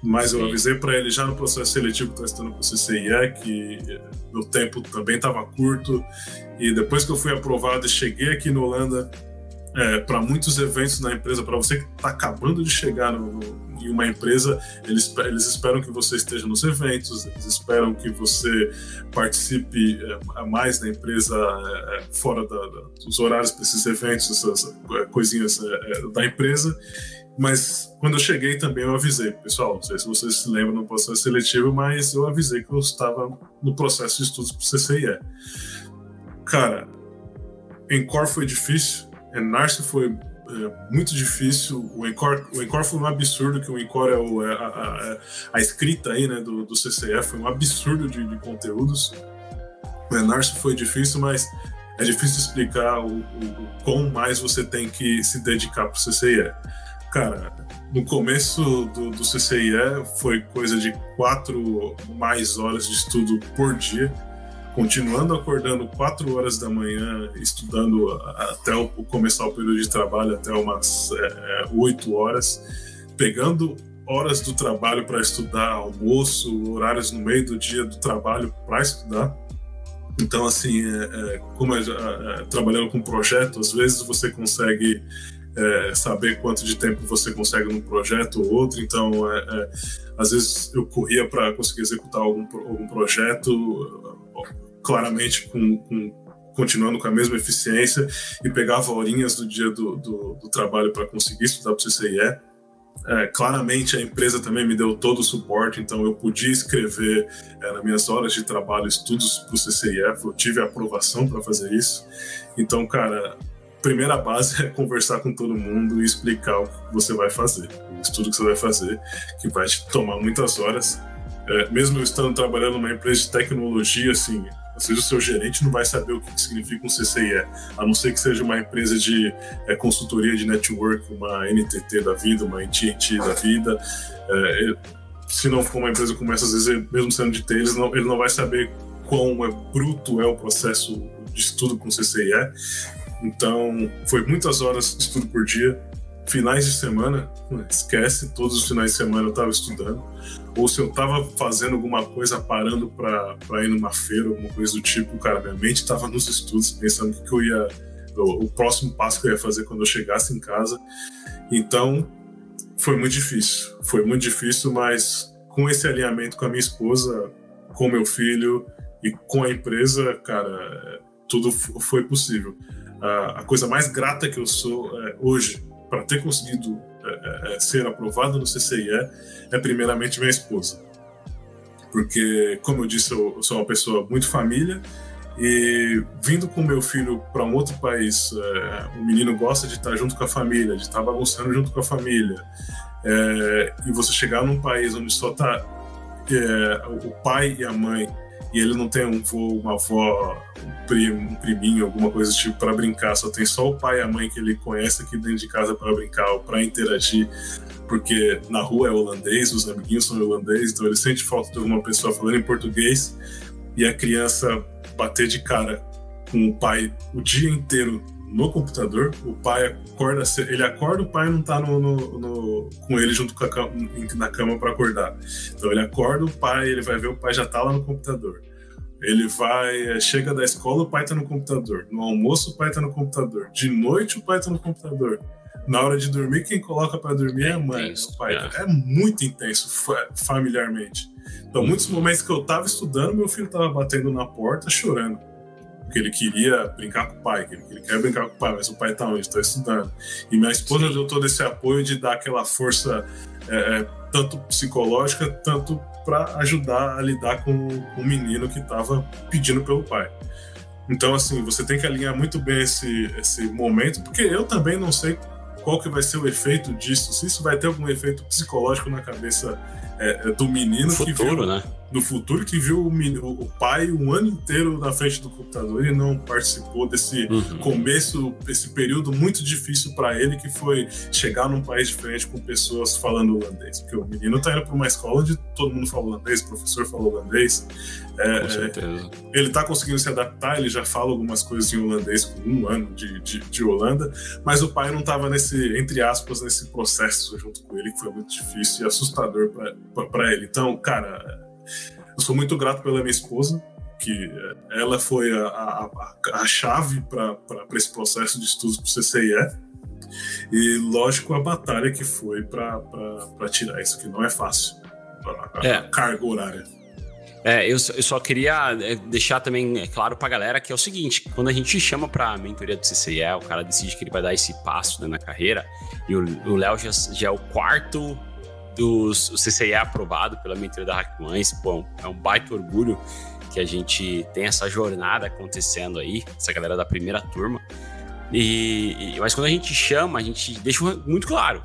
Speaker 2: Mas Sim. eu avisei para ele já no processo seletivo que eu estudando para o CCIE que meu tempo também estava curto. E depois que eu fui aprovado e cheguei aqui na Holanda, é, para muitos eventos na empresa, para você que está acabando de chegar no, em uma empresa, eles, eles esperam que você esteja nos eventos, eles esperam que você participe é, mais da empresa é, é fora da, da, dos horários para esses eventos, essas é, coisinhas é, da empresa. Mas quando eu cheguei também eu avisei, pessoal, não sei se vocês se lembram no processo seletivo, mas eu avisei que eu estava no processo de estudos para o CCIE. Cara, em Core foi difícil, em Narce foi é, muito difícil. O Encore, o Encore foi um absurdo, que o Encore é, o, é a, a, a, escrita aí, né, do, do CCF, foi um absurdo de, de conteúdos. O Enarce foi difícil, mas é difícil explicar o, o, o quão mais você tem que se dedicar para o CCIE. Cara, no começo do, do CCIE foi coisa de quatro mais horas de estudo por dia continuando acordando 4 horas da manhã, estudando até o, começar o período de trabalho, até umas é, 8 horas, pegando horas do trabalho para estudar, almoço, horários no meio do dia do trabalho para estudar. Então, assim, é, é, como é, é, trabalhando com projeto, às vezes você consegue é, saber quanto de tempo você consegue num projeto ou outro. Então, é, é, às vezes eu corria para conseguir executar algum, algum projeto claramente com, com, continuando com a mesma eficiência e pegava horinhas do dia do, do, do trabalho para conseguir estudar para o CCIE. É, claramente a empresa também me deu todo o suporte, então eu podia escrever é, nas minhas horas de trabalho estudos para o CCIE, eu tive a aprovação para fazer isso. Então, cara, primeira base é conversar com todo mundo e explicar o que você vai fazer, o estudo que você vai fazer, que vai te tomar muitas horas. É, mesmo eu estando trabalhando numa empresa de tecnologia, assim, às vezes o seu gerente não vai saber o que significa um CCIE, a não ser que seja uma empresa de é, consultoria de network, uma NTT da vida, uma AT&T da vida. É, se não for uma empresa como essa, às vezes, mesmo sendo de TI, ele não, ele não vai saber quão é bruto é o processo de estudo com CCIE. Então, foi muitas horas de estudo por dia. Finais de semana, esquece, todos os finais de semana eu estava estudando. Ou se eu estava fazendo alguma coisa, parando para ir numa feira, alguma coisa do tipo, cara, minha mente estava nos estudos, pensando o que, eu ia. O, o próximo passo que eu ia fazer quando eu chegasse em casa. Então, foi muito difícil. Foi muito difícil, mas com esse alinhamento com a minha esposa, com meu filho e com a empresa, cara, tudo foi possível. A coisa mais grata que eu sou é, hoje para ter conseguido é, é, ser aprovado no CCIE é primeiramente minha esposa. Porque, como eu disse, eu sou uma pessoa muito família e vindo com meu filho para um outro país, é, o menino gosta de estar junto com a família, de estar bagunçando junto com a família. É, e você chegar num país onde só tá é, o pai e a mãe e ele não tem um vô, uma avó, um um priminho, alguma coisa do tipo para brincar, só tem só o pai e a mãe que ele conhece aqui dentro de casa para brincar ou para interagir, porque na rua é holandês, os amiguinhos são holandeses, então ele sente falta de alguma pessoa falando em português e a criança bater de cara com o pai o dia inteiro no computador, o pai acorda, ele acorda, o pai não tá no, no, no com ele junto com a cama, na cama para acordar. Então ele acorda, o pai, ele vai ver o pai já tá lá no computador. Ele vai, eh, chega da escola, o pai tá no computador. No almoço, o pai tá no computador. De noite, o pai tá no computador. Na hora de dormir, quem coloca para dormir é a mãe, o pai. É. é muito intenso familiarmente. Então, muitos momentos que eu tava estudando, meu filho tava batendo na porta, chorando porque ele queria brincar com o pai, que ele, ele quer brincar com o pai, mas o pai está onde? Está estudando. E minha esposa Sim. deu todo esse apoio de dar aquela força, é, é tanto psicológica, tanto para ajudar a lidar com, o menino que estava pedindo pelo pai. Então, assim, você tem que alinhar muito bem esse, esse momento, porque eu também não sei qual que vai ser o efeito disso, se isso vai ter algum efeito psicológico na cabeça é, é do menino
Speaker 1: futuro,
Speaker 2: que viu,
Speaker 1: né?
Speaker 2: Do futuro que viu o, o, pai um ano inteiro na frente do computador e não participou desse uhum. começo, esse período muito difícil para ele que foi chegar num país diferente com pessoas falando holandês, porque o menino tá indo para uma escola onde todo mundo fala holandês, o professor fala holandês,
Speaker 1: é, com certeza.
Speaker 2: É, ele tá conseguindo se adaptar, ele já fala algumas coisas em holandês com um ano de, de, de Holanda, mas o pai não tava nesse, entre aspas, nesse processo junto com ele que foi muito difícil e assustador para ele. Então, cara eu sou muito grato pela minha esposa, que ela foi a, a, a chave para esse processo de estudos para o CCIE. E, lógico, a batalha que foi para tirar isso, que não é fácil. A, é. carga horária.
Speaker 1: É, eu, eu, só queria é, deixar também é, claro para a galera que é o seguinte: quando a gente chama para a mentoria do CCIE, o cara decide que ele vai dar esse passo né, na carreira, e o Léo já, já é o quarto do CCIE aprovado pela mentoria da Hackmães. Bom, é um baita orgulho que a gente tem essa jornada acontecendo aí, essa galera da primeira turma. E, mas quando a gente chama, a gente deixa muito claro: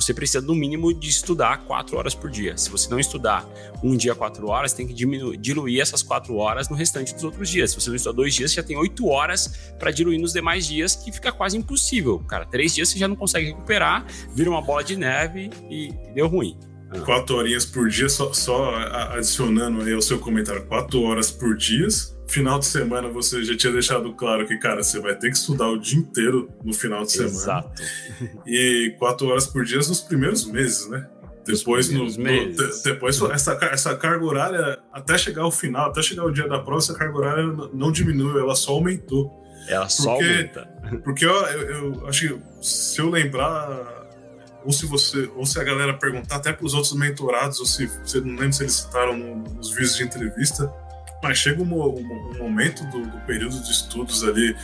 Speaker 1: você precisa, no mínimo, de estudar quatro horas por dia. Se você não estudar um dia quatro horas, tem que diminuir, diluir essas quatro horas no restante dos outros dias. Se você não estudar dois dias, você já tem oito horas para diluir nos demais dias, que fica quase impossível. Cara, três dias você já não consegue recuperar, vira uma bola de neve e deu ruim.
Speaker 2: Ah. Quatro horinhas por dia, só, só adicionando aí ao seu comentário, quatro horas por dia final de semana você já tinha deixado claro que, cara, você vai ter que estudar o dia inteiro no final de semana.
Speaker 1: Exato.
Speaker 2: E quatro horas por dia nos primeiros meses, né? Depois, no, no, depois essa, essa carga horária, até chegar ao final, até chegar o dia da prova, essa carga horária não diminuiu, ela só aumentou.
Speaker 1: Ela só porque, aumenta.
Speaker 2: Porque eu, eu, eu acho que se eu lembrar ou se você ou se a galera perguntar até para os outros mentorados ou se você não lembro se eles citaram no, nos vídeos de entrevista mas chega um, um, um momento do, do, período de estudos ali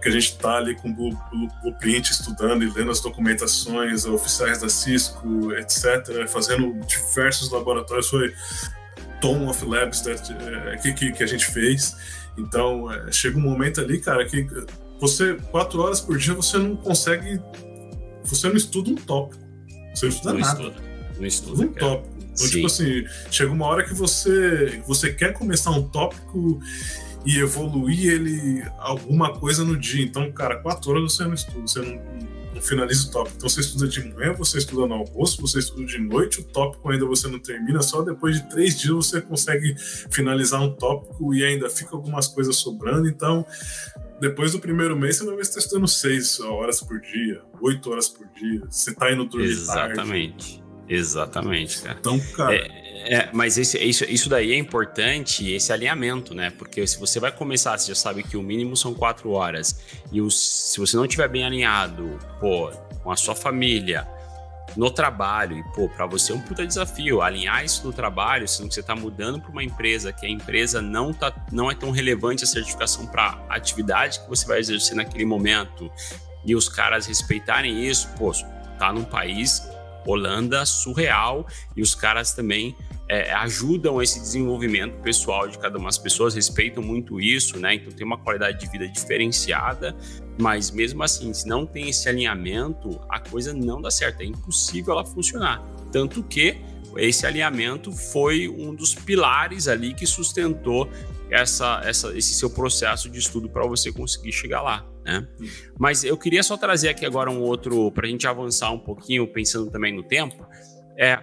Speaker 2: que a gente está ali com o blueprint estudando e lendo as documentações oficiais da Cisco, etc., fazendo diversos laboratórios, foi Tom of Labs that, é, que, que, que, a gente fez. Então, é, chega um momento ali, cara, que você, quatro horas por dia, você não consegue. Você não estuda um tópico. Você não estuda
Speaker 1: não
Speaker 2: nada.
Speaker 1: Estuda. Não estuda.
Speaker 2: Um tópico. Então, Sim. tipo assim, chega uma hora que você, você quer começar um tópico e evoluir ele alguma coisa no dia. Então, cara, quatro horas você não estuda, você não, finaliza o tópico. Então você estuda de manhã, você estuda no almoço, você estuda de noite, o tópico ainda você não termina, só depois de três dias você consegue finalizar um tópico e ainda fica algumas coisas sobrando. Então, depois do primeiro mês, você vai ver se está estudando seis horas por dia, oito horas por dia. Você está indo dormir
Speaker 1: Exatamente. Tarde. Exatamente, cara.
Speaker 2: Então, cara.
Speaker 1: É, é, mas esse, isso, isso daí é importante, esse alinhamento, né? Porque se você vai começar, você já sabe que o mínimo são quatro horas. E os, se você não estiver bem alinhado, pô, com a sua família, no trabalho, e pô, para você é um puta desafio alinhar isso no trabalho, sendo que você está mudando para uma empresa que a empresa não, tá, não é tão relevante a certificação para a atividade que você vai exercer naquele momento, e os caras respeitarem isso, pô, tá num país Holanda surreal e os caras também é, ajudam esse desenvolvimento pessoal de cada uma das pessoas, respeitam muito isso, né? Então tem uma qualidade de vida diferenciada, mas mesmo assim, se não tem esse alinhamento, a coisa não dá certo, é impossível ela funcionar. Tanto que esse alinhamento foi um dos pilares ali que sustentou essa, essa, esse seu processo de estudo para você conseguir chegar lá. Né? Mas eu queria só trazer aqui agora um outro, para a gente avançar um pouquinho, pensando também no tempo, é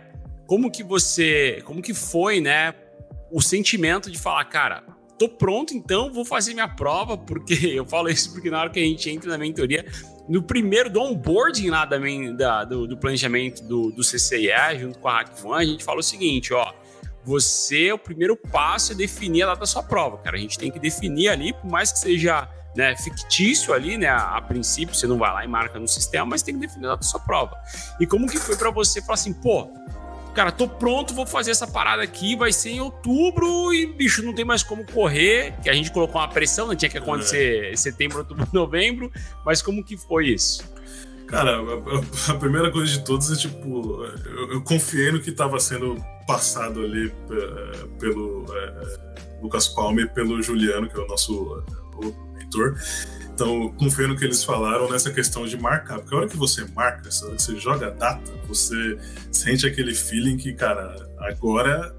Speaker 1: como que você, como que foi, né, o sentimento de falar, cara, tô pronto então, vou fazer minha prova, porque eu falo isso porque na hora que a gente entra na mentoria, no primeiro do onboarding lá da, da do, do, planejamento do, do CCIE, junto com a Hack One, a gente fala o seguinte, ó, você, o primeiro passo é definir a data da sua prova, cara. A gente tem que definir ali, por mais que seja né, fictício ali, né? A, a, princípio, você não vai lá e marca no sistema, mas tem que definir a data da sua prova. E como que foi para você falar assim, pô, cara, tô pronto, vou fazer essa parada aqui, vai ser em outubro e, bicho, não tem mais como correr, que a gente colocou uma pressão, né? Tinha que acontecer é. setembro, outubro, novembro, mas como que foi isso?
Speaker 2: Cara, a, a, primeira coisa de todas é tipo, eu, eu confiei no que estava sendo passado ali é, pelo é, Lucas Palme e pelo Juliano, que é o nosso mentor. Então, confio no que eles falaram nessa questão de marcar. Porque a hora que você marca, a hora que você joga a data, você sente aquele feeling que, cara, agora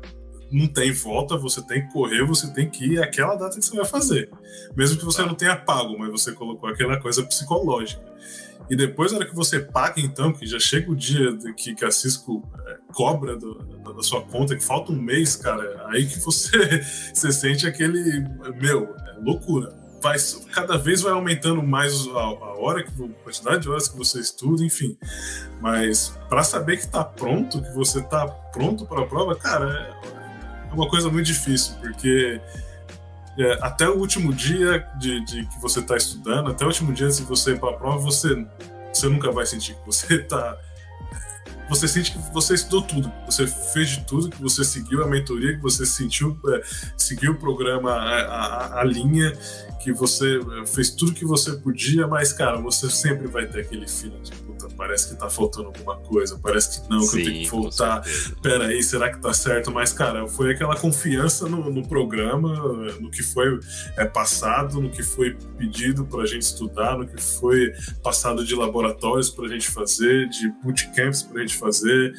Speaker 2: não tem volta, você tem que correr, você tem que ir aquela data que você vai fazer. Mesmo que você tá. não tenha pago, mas você colocou aquela coisa psicológica. E depois, na hora que você paga, então, que já chega o dia que, que a Cisco é, cobra do, da sua conta, que falta um mês, cara, aí que você, você sente aquele. Meu, é loucura. Vai, cada vez vai aumentando mais a, a hora, a quantidade de horas que você estuda, enfim. Mas para saber que está pronto, que você está pronto para a prova, cara, é, é uma coisa muito difícil, porque é, até o último dia de, de que você está estudando, até o último dia de você ir para a prova, você, você nunca vai sentir que você está. Você sente que você estudou tudo, você fez de tudo, que você seguiu a mentoria, que você sentiu, é, seguiu o programa, a, a, a linha, que você é, fez tudo que você podia, mas, cara, você sempre vai ter aquele feeling de puta, parece que tá faltando alguma coisa, parece que não, que Sim, eu tenho que voltar. Pera aí, será que tá certo? Mas, cara, foi aquela confiança no, no programa, no que foi é, passado, no que foi pedido pra gente estudar, no que foi passado de laboratórios pra gente fazer, de bootcamps pra gente fazer.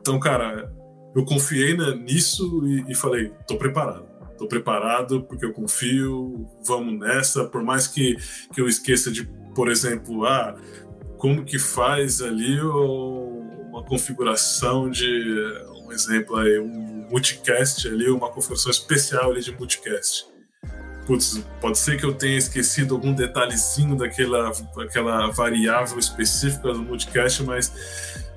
Speaker 2: Então, cara, eu confiei né, nisso e, e falei, tô preparado tô preparado porque eu confio, vamos nessa, por mais que, que eu esqueça de, por exemplo, ah, como que faz ali uma configuração de, um exemplo aí, um multicast ali, uma configuração especial ali de multicast. Putz, pode ser que eu tenha esquecido algum detalhezinho daquela, daquela variável específica do multicast, mas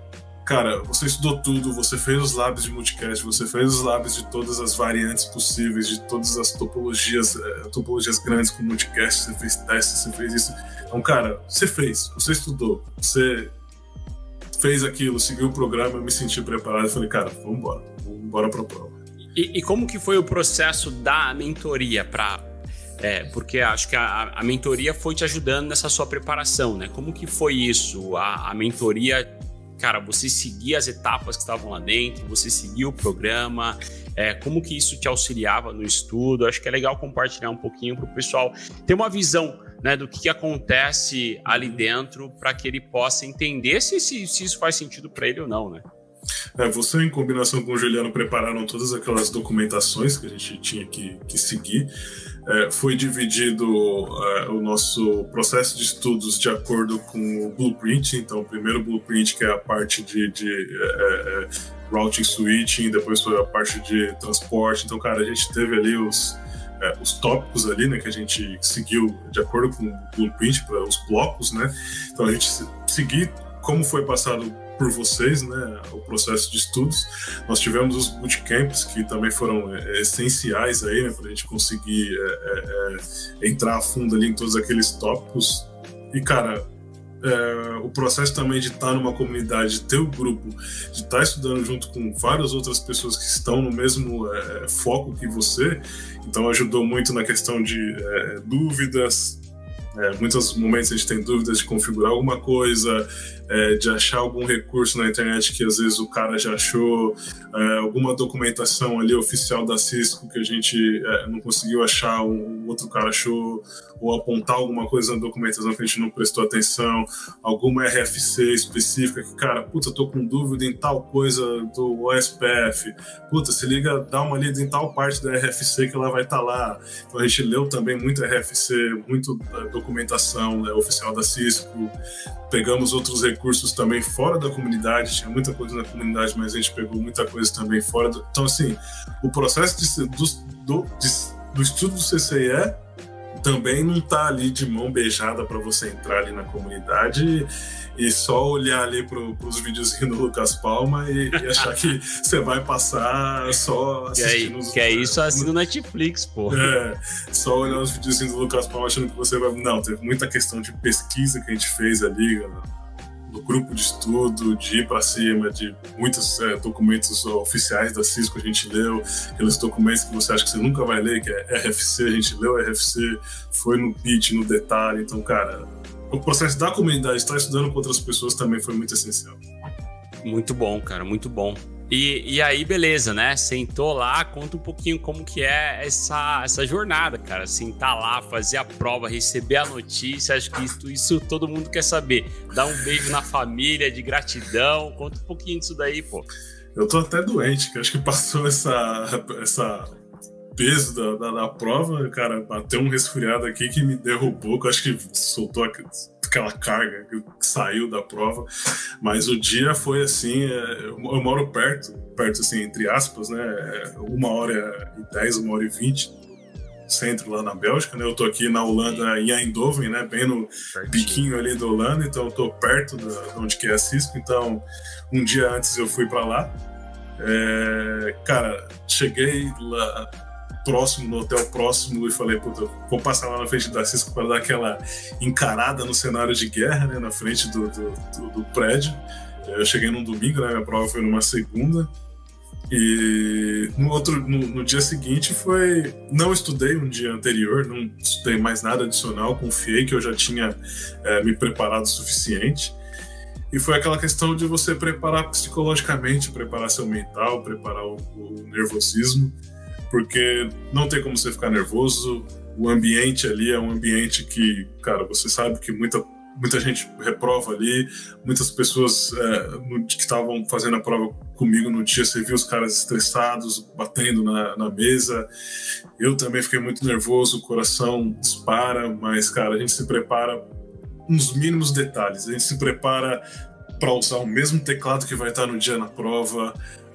Speaker 2: cara, você estudou tudo, você fez os labs de multicast, você fez os labs de todas as variantes possíveis, de todas as topologias, é, topologias grandes com multicast, você fez testes, você fez isso. Então, cara, você fez, você estudou, você fez aquilo, seguiu o programa, eu me senti preparado e falei, cara, vamos embora, vamos embora pra prova.
Speaker 1: E, e como que foi o processo da mentoria para é, porque acho que a, a, mentoria foi te ajudando nessa sua preparação, né? Como que foi isso? A, a mentoria cara, você seguir as etapas que estavam lá dentro, você seguir o programa, é, como que isso te auxiliava no estudo. Acho que é legal compartilhar um pouquinho para o pessoal ter uma visão né, do que, que acontece ali dentro para que ele possa entender se, se, se isso faz sentido para ele ou não, né?
Speaker 2: É, você, em combinação com o Juliano, prepararam todas aquelas documentações que a gente tinha que, que seguir. É, foi dividido é, o nosso processo de estudos de acordo com o blueprint. Então, o primeiro blueprint, que é a parte de, de é, é routing switching, depois foi a parte de transporte. Então, cara, a gente teve ali os, é, os tópicos ali, né, que a gente seguiu de acordo com o blueprint para os blocos, né? Então, a gente seguir como foi passado por vocês, né, o processo de estudos. Nós tivemos os bootcamps que também foram é, essenciais aí, né, para a gente conseguir é, é, entrar a fundo ali em todos aqueles tópicos. E cara, é, o processo também de estar numa comunidade, de ter o um grupo, de estar estudando junto com várias outras pessoas que estão no mesmo é, foco que você, então ajudou muito na questão de é, dúvidas, é, muitos momentos a gente tem dúvidas de configurar alguma coisa, é, de achar algum recurso na internet que às vezes o cara já achou, é, alguma documentação ali oficial da Cisco que a gente é, não conseguiu achar, um, outro cara achou, ou apontar alguma coisa na documentação que a gente não prestou atenção, alguma RFC específica que, cara, puta, tô com dúvida em tal coisa do OSPF, puta, se liga, dá uma lida em tal parte da RFC que ela vai estar tá lá. Então a gente leu também muito RFC, muito é, documentação né, oficial da Cisco, pegamos outros recursos também fora da comunidade, tinha muita coisa na comunidade, mas a gente pegou muita coisa também fora. Do... Então, assim, o processo de, do, do, de, do estudo do CCE também não tá ali de mão beijada para você entrar ali na comunidade e, só olhar ali para os videozinhos do Lucas Palma e, e achar que você vai passar só assistindo.
Speaker 1: Que é, que é isso assim no Netflix, pô.
Speaker 2: É, só olhar os videozinhos do Lucas Palma achando que você vai. Não, teve muita questão de pesquisa que a gente fez ali, galera do grupo de estudo, de ir para cima, de muitos é, documentos oficiais da Cisco a gente leu, aqueles documentos que você acha que você nunca vai ler, que é RFC, a gente leu RFC, foi no pitch, no detalhe. Então, cara, o processo da comunidade estar estudando com outras pessoas também foi muito essencial.
Speaker 1: Muito bom, cara, muito bom. E, e aí, beleza, né? Sentou lá, conta um pouquinho como que é essa, essa jornada, cara. Sentar lá, fazer a prova, receber a notícia. Acho que isso, isso todo mundo quer saber. Dar um beijo na família, de gratidão. Conta um pouquinho disso daí, pô.
Speaker 2: Eu tô até doente, que acho que passou essa, essa peso da, da, da, prova, cara, bateu um resfriado aqui que me derrubou, que eu acho que soltou aquela carga que saiu da prova. Mas o dia foi assim, é, eu moro perto, perto assim, entre aspas, né? É, uma hora e dez, uma hora e vinte centro lá na Bélgica, né? Eu tô aqui na Holanda, em Eindhoven, né? Bem no biquinho ali da Holanda, então eu tô perto de onde que é a Cisco, então um dia antes eu fui para lá. É, cara, cheguei lá próximo, no hotel próximo, e falei, puta, vou passar lá na frente da Cisco para dar aquela encarada no cenário de guerra, né, na frente do, do, do, do prédio. Eu cheguei num domingo, né, minha prova foi numa segunda. E no outro, no, no, dia seguinte foi, não estudei um dia anterior, não estudei mais nada adicional, confiei que eu já tinha é, me preparado o suficiente. E foi aquela questão de você preparar psicologicamente, preparar seu mental, preparar o, o nervosismo porque não tem como você ficar nervoso. O ambiente ali é um ambiente que, cara, você sabe que muita muita gente reprova ali, muitas pessoas é, no, que estavam fazendo a prova comigo no dia, você viu os caras estressados, batendo na, na mesa. Eu também fiquei muito nervoso, o coração dispara, mas, cara, a gente se prepara nos mínimos detalhes. A gente se prepara para usar o mesmo teclado que vai estar no dia na prova,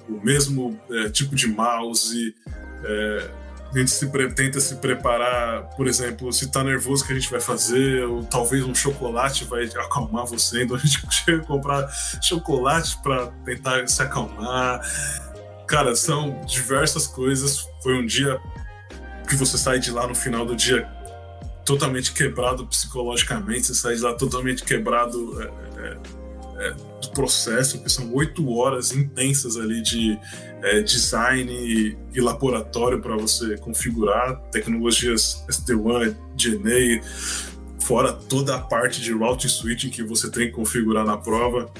Speaker 2: o mesmo é, tipo de mouse, é, a gente se tenta se preparar, por exemplo, se tá nervoso, que a gente vai fazer, ou talvez um chocolate vai acalmar você, então a gente chega a comprar chocolate para tentar se acalmar. Cara, são diversas coisas. Foi um dia que você sai de lá no final do dia totalmente quebrado psicologicamente, você sai de lá totalmente quebrado. É, é, é, do processo, que são oito horas intensas ali de é, design e, laboratório para você configurar tecnologias SD-WAN, DNA, fora toda a parte de routing switching que você tem que configurar na prova.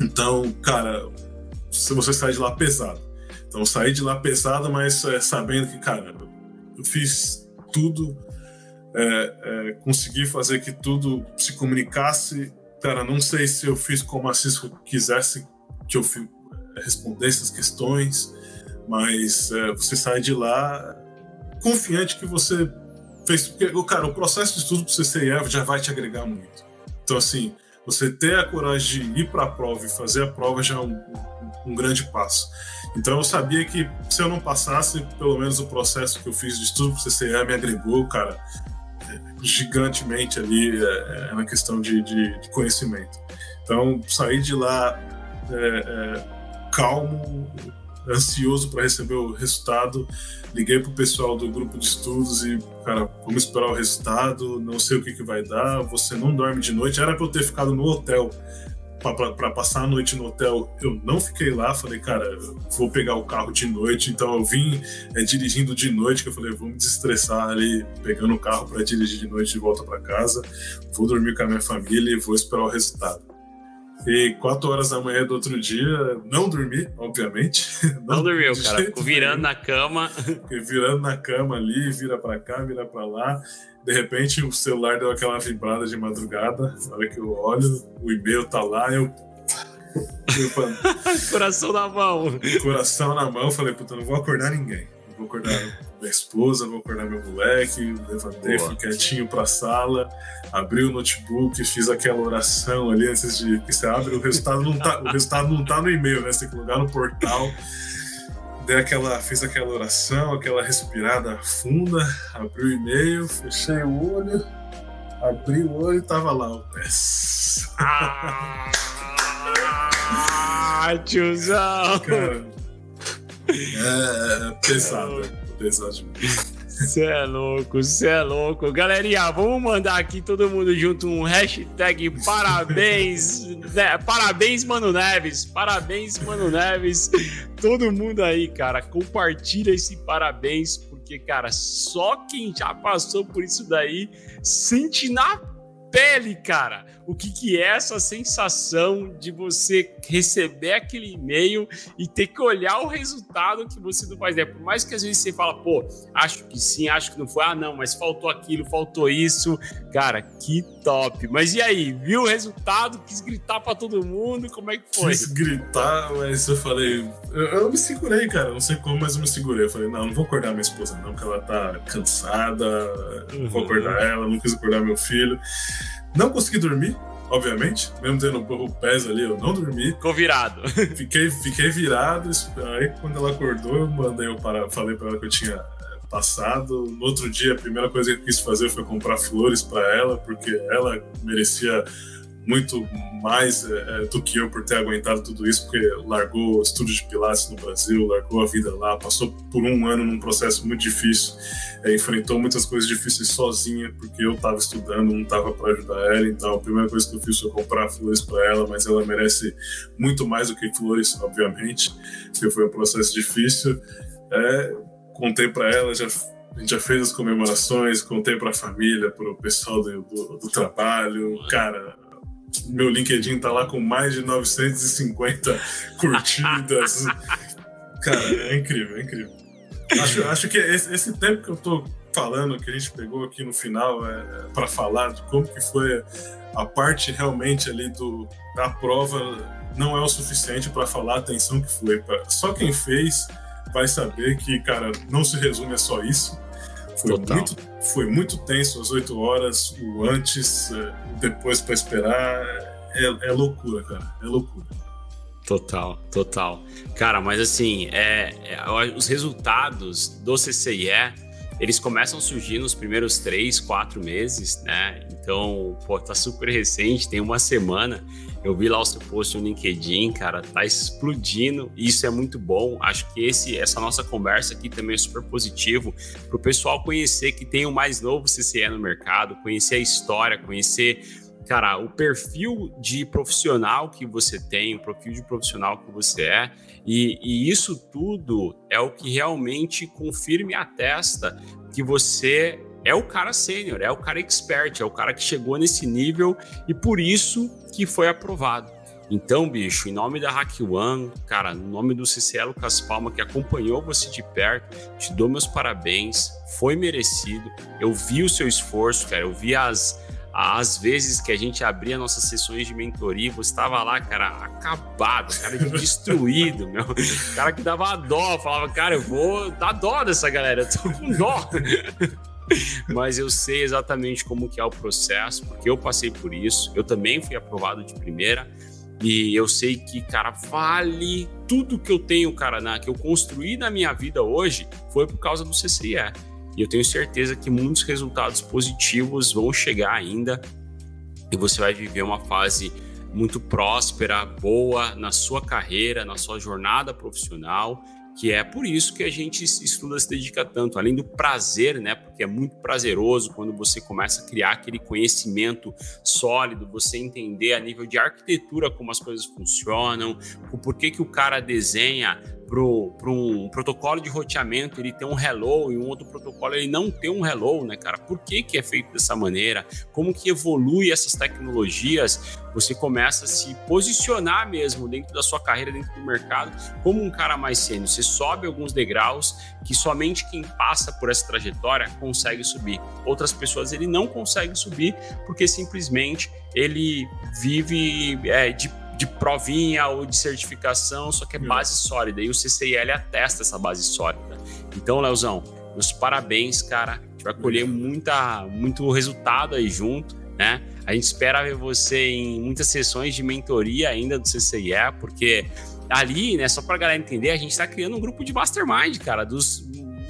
Speaker 2: Então, cara, você sai de lá pesado. Então, sair de lá pesado, mas é, sabendo que, cara, eu fiz tudo, é, é, consegui fazer que tudo se comunicasse Cara, não sei se eu fiz como a Cisco quisesse que eu responder essas questões, mas é, você sai de lá confiante que você fez. Porque, cara, o processo de estudo para você ser já vai te agregar muito. Então, assim, você ter a coragem de ir para a prova e fazer a prova já é um, um, grande passo. Então, eu sabia que se eu não passasse, pelo menos o processo que eu fiz de estudo para o CCE me agregou, cara, gigantemente ali é, é, na questão de, de, de, conhecimento. Então, sair de lá é, é calmo, ansioso para receber o resultado. Liguei pro pessoal do grupo de estudos e, cara, vamos esperar o resultado, não sei o que, que vai dar, você não dorme de noite. Era para eu ter ficado no hotel para passar a noite no hotel, eu não fiquei lá. Falei, cara, vou pegar o carro de noite. Então eu vim é, dirigindo de noite, que eu falei, vou me desestressar ali, pegando o carro para dirigir de noite de volta para casa. Vou dormir com a minha família e vou esperar o resultado. E quatro horas da manhã do outro dia, não dormi, obviamente.
Speaker 1: Não, não dormiu, cara. Ficou virando na cama.
Speaker 2: Fiquei virando na cama ali, vira para cá, vira para lá. De repente, o celular deu aquela vibrada de madrugada. Na hora que eu olho, o e-mail tá lá, eu.
Speaker 1: Coração na mão.
Speaker 2: Coração na mão, falei, puta, não vou acordar ninguém. Não vou acordar minha esposa, vou acordar meu moleque, levantei, Boa. fui quietinho pra sala, abri o notebook, fiz aquela oração ali antes de que você abre, o resultado não tá, o resultado não tá no e-mail, né? Você tem que logar no portal. Dei aquela, fiz aquela oração, aquela respirada funda, abri o e-mail, fechei o olho, abri o olho e tava lá o teste.
Speaker 1: Ah, tiozão! Cara,
Speaker 2: é, é pesado pesado
Speaker 1: Você é louco, você é louco. Galerinha, vamos mandar aqui todo mundo junto um hashtag parabéns, né? parabéns Mano Neves, parabéns Mano Neves. Todo mundo aí, cara, compartilha esse parabéns, porque, cara, só quem já passou por isso daí sente na pele, cara, o que, que é essa sensação de você receber aquele e-mail e ter que olhar o resultado que você não faz. Né? Por mais que às vezes você fala, pô, acho que sim, acho que não foi, ah, não, mas faltou aquilo, faltou isso. Cara, que top. Mas e aí, viu o resultado? Quis gritar para todo mundo? Como é que foi?
Speaker 2: Quis gritar, mas eu falei, eu, eu, me segurei, cara, não sei como, mas eu me segurei. Eu falei, não, não vou acordar minha esposa, não, porque ela tá cansada, uhum. vou acordar ela, não quis acordar meu filho. Não consegui dormir, obviamente, mesmo tendo o pés ali, eu não dormi.
Speaker 1: Ficou virado.
Speaker 2: Fiquei, fiquei virado, aí quando ela acordou, eu mandei eu para, falei para ela que eu tinha eh, passado. No outro dia, a primeira coisa que eu quis fazer foi comprar flores para ela, porque ela merecia muito mais é, do que eu por ter aguentado tudo isso, porque largou o estúdio de Pilates no Brasil, largou a vida lá, passou por um ano num processo muito difícil, é, enfrentou muitas coisas difíceis sozinha, porque eu estava estudando, não estava para ajudar ela. Então, a primeira coisa que eu fiz foi comprar flores para ela, mas ela merece muito mais do que flores, obviamente, porque foi um processo difícil. É, contei para ela, já a gente já fez as comemorações, contei para a família, para o pessoal do, do, do, trabalho. Cara, meu LinkedIn tá lá com mais de 950 curtidas. Cara, é incrível, é incrível. Acho, acho que esse, esse, tempo que eu tô falando, que a gente pegou aqui no final, é, é para falar de como que foi a parte realmente ali do, da prova, não é o suficiente para falar a atenção que foi. Só quem fez vai saber que, cara, não se resume a só isso. Foi muito, foi muito tenso as oito horas, o antes, é, depois para esperar. É, é loucura, cara. É loucura.
Speaker 1: Total, total. Cara, mas assim, é, é, os resultados do CCIE, eles começam a surgir nos primeiros três, quatro meses, né? Então, pô, tá super recente, tem uma semana. Eu vi lá o seu post no LinkedIn, cara, tá explodindo. Isso é muito bom. Acho que esse, essa nossa conversa aqui também é super positivo para o pessoal conhecer que tem o mais novo CCE no mercado, conhecer a história, conhecer cara, o perfil de profissional que você tem, o perfil de profissional que você é, e, e, isso tudo é o que realmente confirma e atesta que você é o cara sênior, é o cara expert, é o cara que chegou nesse nível e por isso que foi aprovado. Então, bicho, em nome da Hack One, cara, no nome do CCE Lucas Palma, que acompanhou você de perto, te dou meus parabéns, foi merecido. Eu vi o seu esforço, cara, eu vi as, às vezes que a gente abria nossas sessões de mentoria, você estava lá, cara, acabado, cara destruído, meu. Cara que dava dó, falava, cara, eu vou dar dó dessa galera, eu tô com dó. Mas eu sei exatamente como que é o processo, porque eu passei por isso, eu também fui aprovado de primeira, e eu sei que, cara, vale tudo que eu tenho, cara, na, que eu construí na minha vida hoje, foi por causa do CCIE. E eu tenho certeza que muitos resultados positivos vão chegar ainda e você vai viver uma fase muito próspera, boa na sua carreira, na sua jornada profissional que é por isso que a gente estuda se dedica tanto, além do prazer, né? Porque é muito prazeroso quando você começa a criar aquele conhecimento sólido, você entender a nível de arquitetura como as coisas funcionam, o porquê que o cara desenha para um protocolo de roteamento ele ter um hello e um outro protocolo ele não ter um hello, né, cara? Por que, que é feito dessa maneira? Como que evolui essas tecnologias? Você começa a se posicionar mesmo dentro da sua carreira, dentro do mercado, como um cara mais sênior. Você sobe alguns degraus que somente quem passa por essa trajetória consegue subir. Outras pessoas ele não consegue subir porque simplesmente ele vive é, de de provinha ou de certificação, só que é base sólida. E o CCIL atesta essa base sólida. Então, Leozão, meus parabéns, cara. A gente vai colher muita, muito resultado aí junto, né? A gente espera ver você em muitas sessões de mentoria ainda do CCIE, porque ali, né, só para galera entender, a gente está criando um grupo de mastermind, cara, dos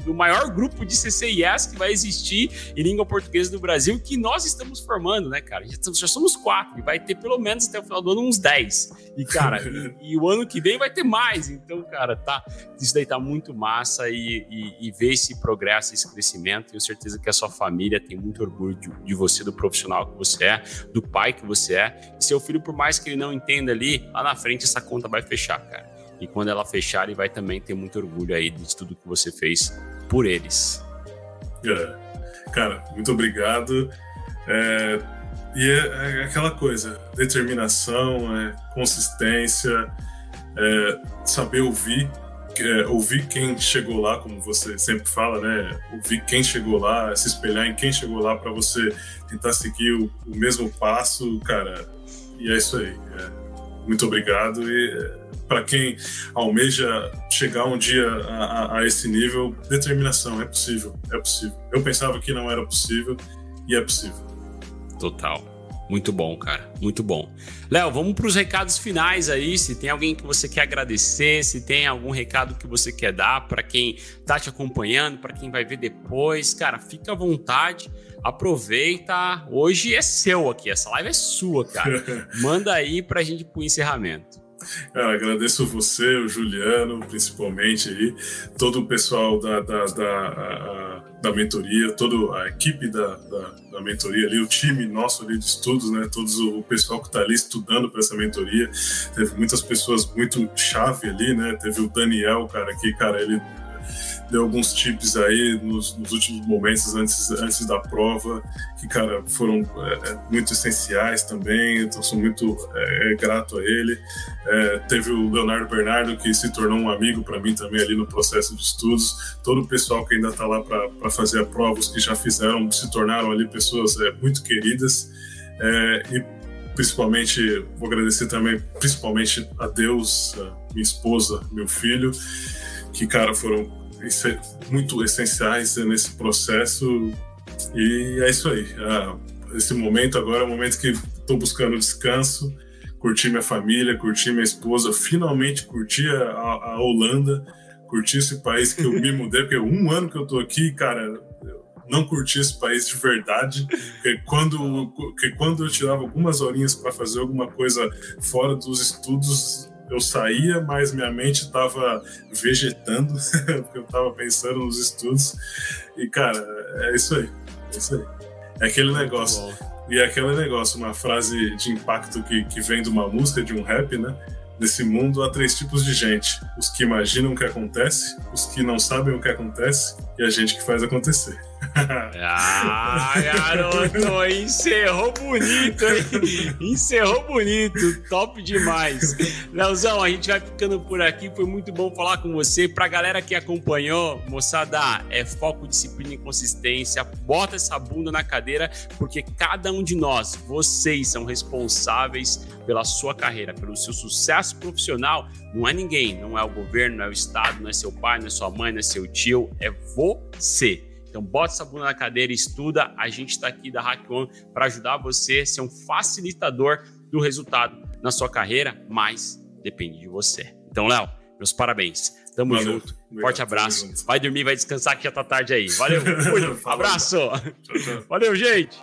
Speaker 1: do maior grupo de CCIS que vai existir em língua portuguesa do Brasil, que nós estamos formando, né, cara? Já, já somos quatro, e vai ter pelo menos até o final do ano uns dez. E, cara, e, e, o ano que vem vai ter mais. Então, cara, tá, isso daí tá muito massa e, e, e ver esse progresso, esse crescimento. Tenho certeza que a sua família tem muito orgulho de, de você, do profissional que você é, do pai que você é. E seu filho, por mais que ele não entenda ali, lá na frente essa conta vai fechar, cara. E quando ela fechar, ele vai também ter muito orgulho aí de tudo que você fez por eles.
Speaker 2: É. Cara, muito obrigado. É, e é, é, aquela coisa, determinação, é, consistência, é, saber ouvir, é, ouvir quem chegou lá, como você sempre fala, né? Ouvir quem chegou lá, se espelhar em quem chegou lá para você tentar seguir o, o, mesmo passo, cara. E é isso aí. Muito obrigado e para quem almeja chegar um dia a, a, a, esse nível, determinação, é possível, é possível. Eu pensava que não era possível e é possível.
Speaker 1: Total. Muito bom, cara. Muito bom. Léo, vamos para os recados finais aí. Se tem alguém que você quer agradecer, se tem algum recado que você quer dar para quem está te acompanhando, para quem vai ver depois, cara, fica à vontade. Aproveita. Hoje é seu aqui. Essa live é sua, cara. Manda aí para a gente ir para o encerramento.
Speaker 2: Cara, agradeço você, o Juliano, principalmente aí, todo o pessoal da, da, da, a, da mentoria, toda a equipe da, da, da, mentoria ali, o time nosso ali de estudos, né? Todos o pessoal que está ali estudando para essa mentoria. Teve muitas pessoas muito chave ali, né? Teve o Daniel, cara, que, cara, ele deu alguns tips aí nos, nos, últimos momentos antes, antes da prova, que, cara, foram é, é muito essenciais também, então sou muito é, é, grato a ele. É, teve o Leonardo Bernardo, que se tornou um amigo para mim também ali no processo de estudos. Todo o pessoal que ainda está lá para fazer a prova, os que já fizeram, se tornaram ali pessoas é, muito queridas. e principalmente, vou agradecer também, principalmente a Deus, a minha esposa, meu filho, que, cara, foram muito essenciais nesse processo. E é isso aí. Ah, esse momento agora é o momento que estou buscando descanso, curtir minha família, curtir minha esposa, finalmente curtir a, a Holanda, curtir esse país que eu me mudei, porque um ano que eu tô aqui, cara, não curti esse país de verdade, porque quando, porque quando eu tirava algumas horinhas para fazer alguma coisa fora dos estudos, eu saía, mas minha mente estava vegetando, porque eu estava pensando nos estudos. E, cara, é isso aí. É isso aí. É aquele negócio. E é aquele negócio, uma frase de impacto que, que vem de uma música, de um rap, né? Nesse mundo há três tipos de gente: os que imaginam o que acontece, os que não sabem o que acontece e a gente que faz acontecer.
Speaker 1: Ah, garoto, encerrou bonito, hein? Encerrou bonito, top demais. Leozão, a gente vai ficando por aqui, foi muito bom falar com você. Pra galera que acompanhou, moçada, é foco, disciplina e consistência. Bota essa bunda na cadeira, porque cada um de nós, vocês são responsáveis pela sua carreira, pelo seu sucesso profissional. Não é ninguém, não é o governo, não é o Estado, não é seu pai, não é sua mãe, não é seu tio, é você. Então, bota essa bunda na cadeira, estuda. A gente está aqui da HackOn para ajudar você a ser um facilitador do resultado na sua carreira, mas depende de você. Então, Léo, meus parabéns. Tamo Valeu. junto. Obrigado, Forte abraço. Vai dormir, vai descansar que já tá tarde aí. Valeu. Abraço. Tchau, tchau. Valeu, gente.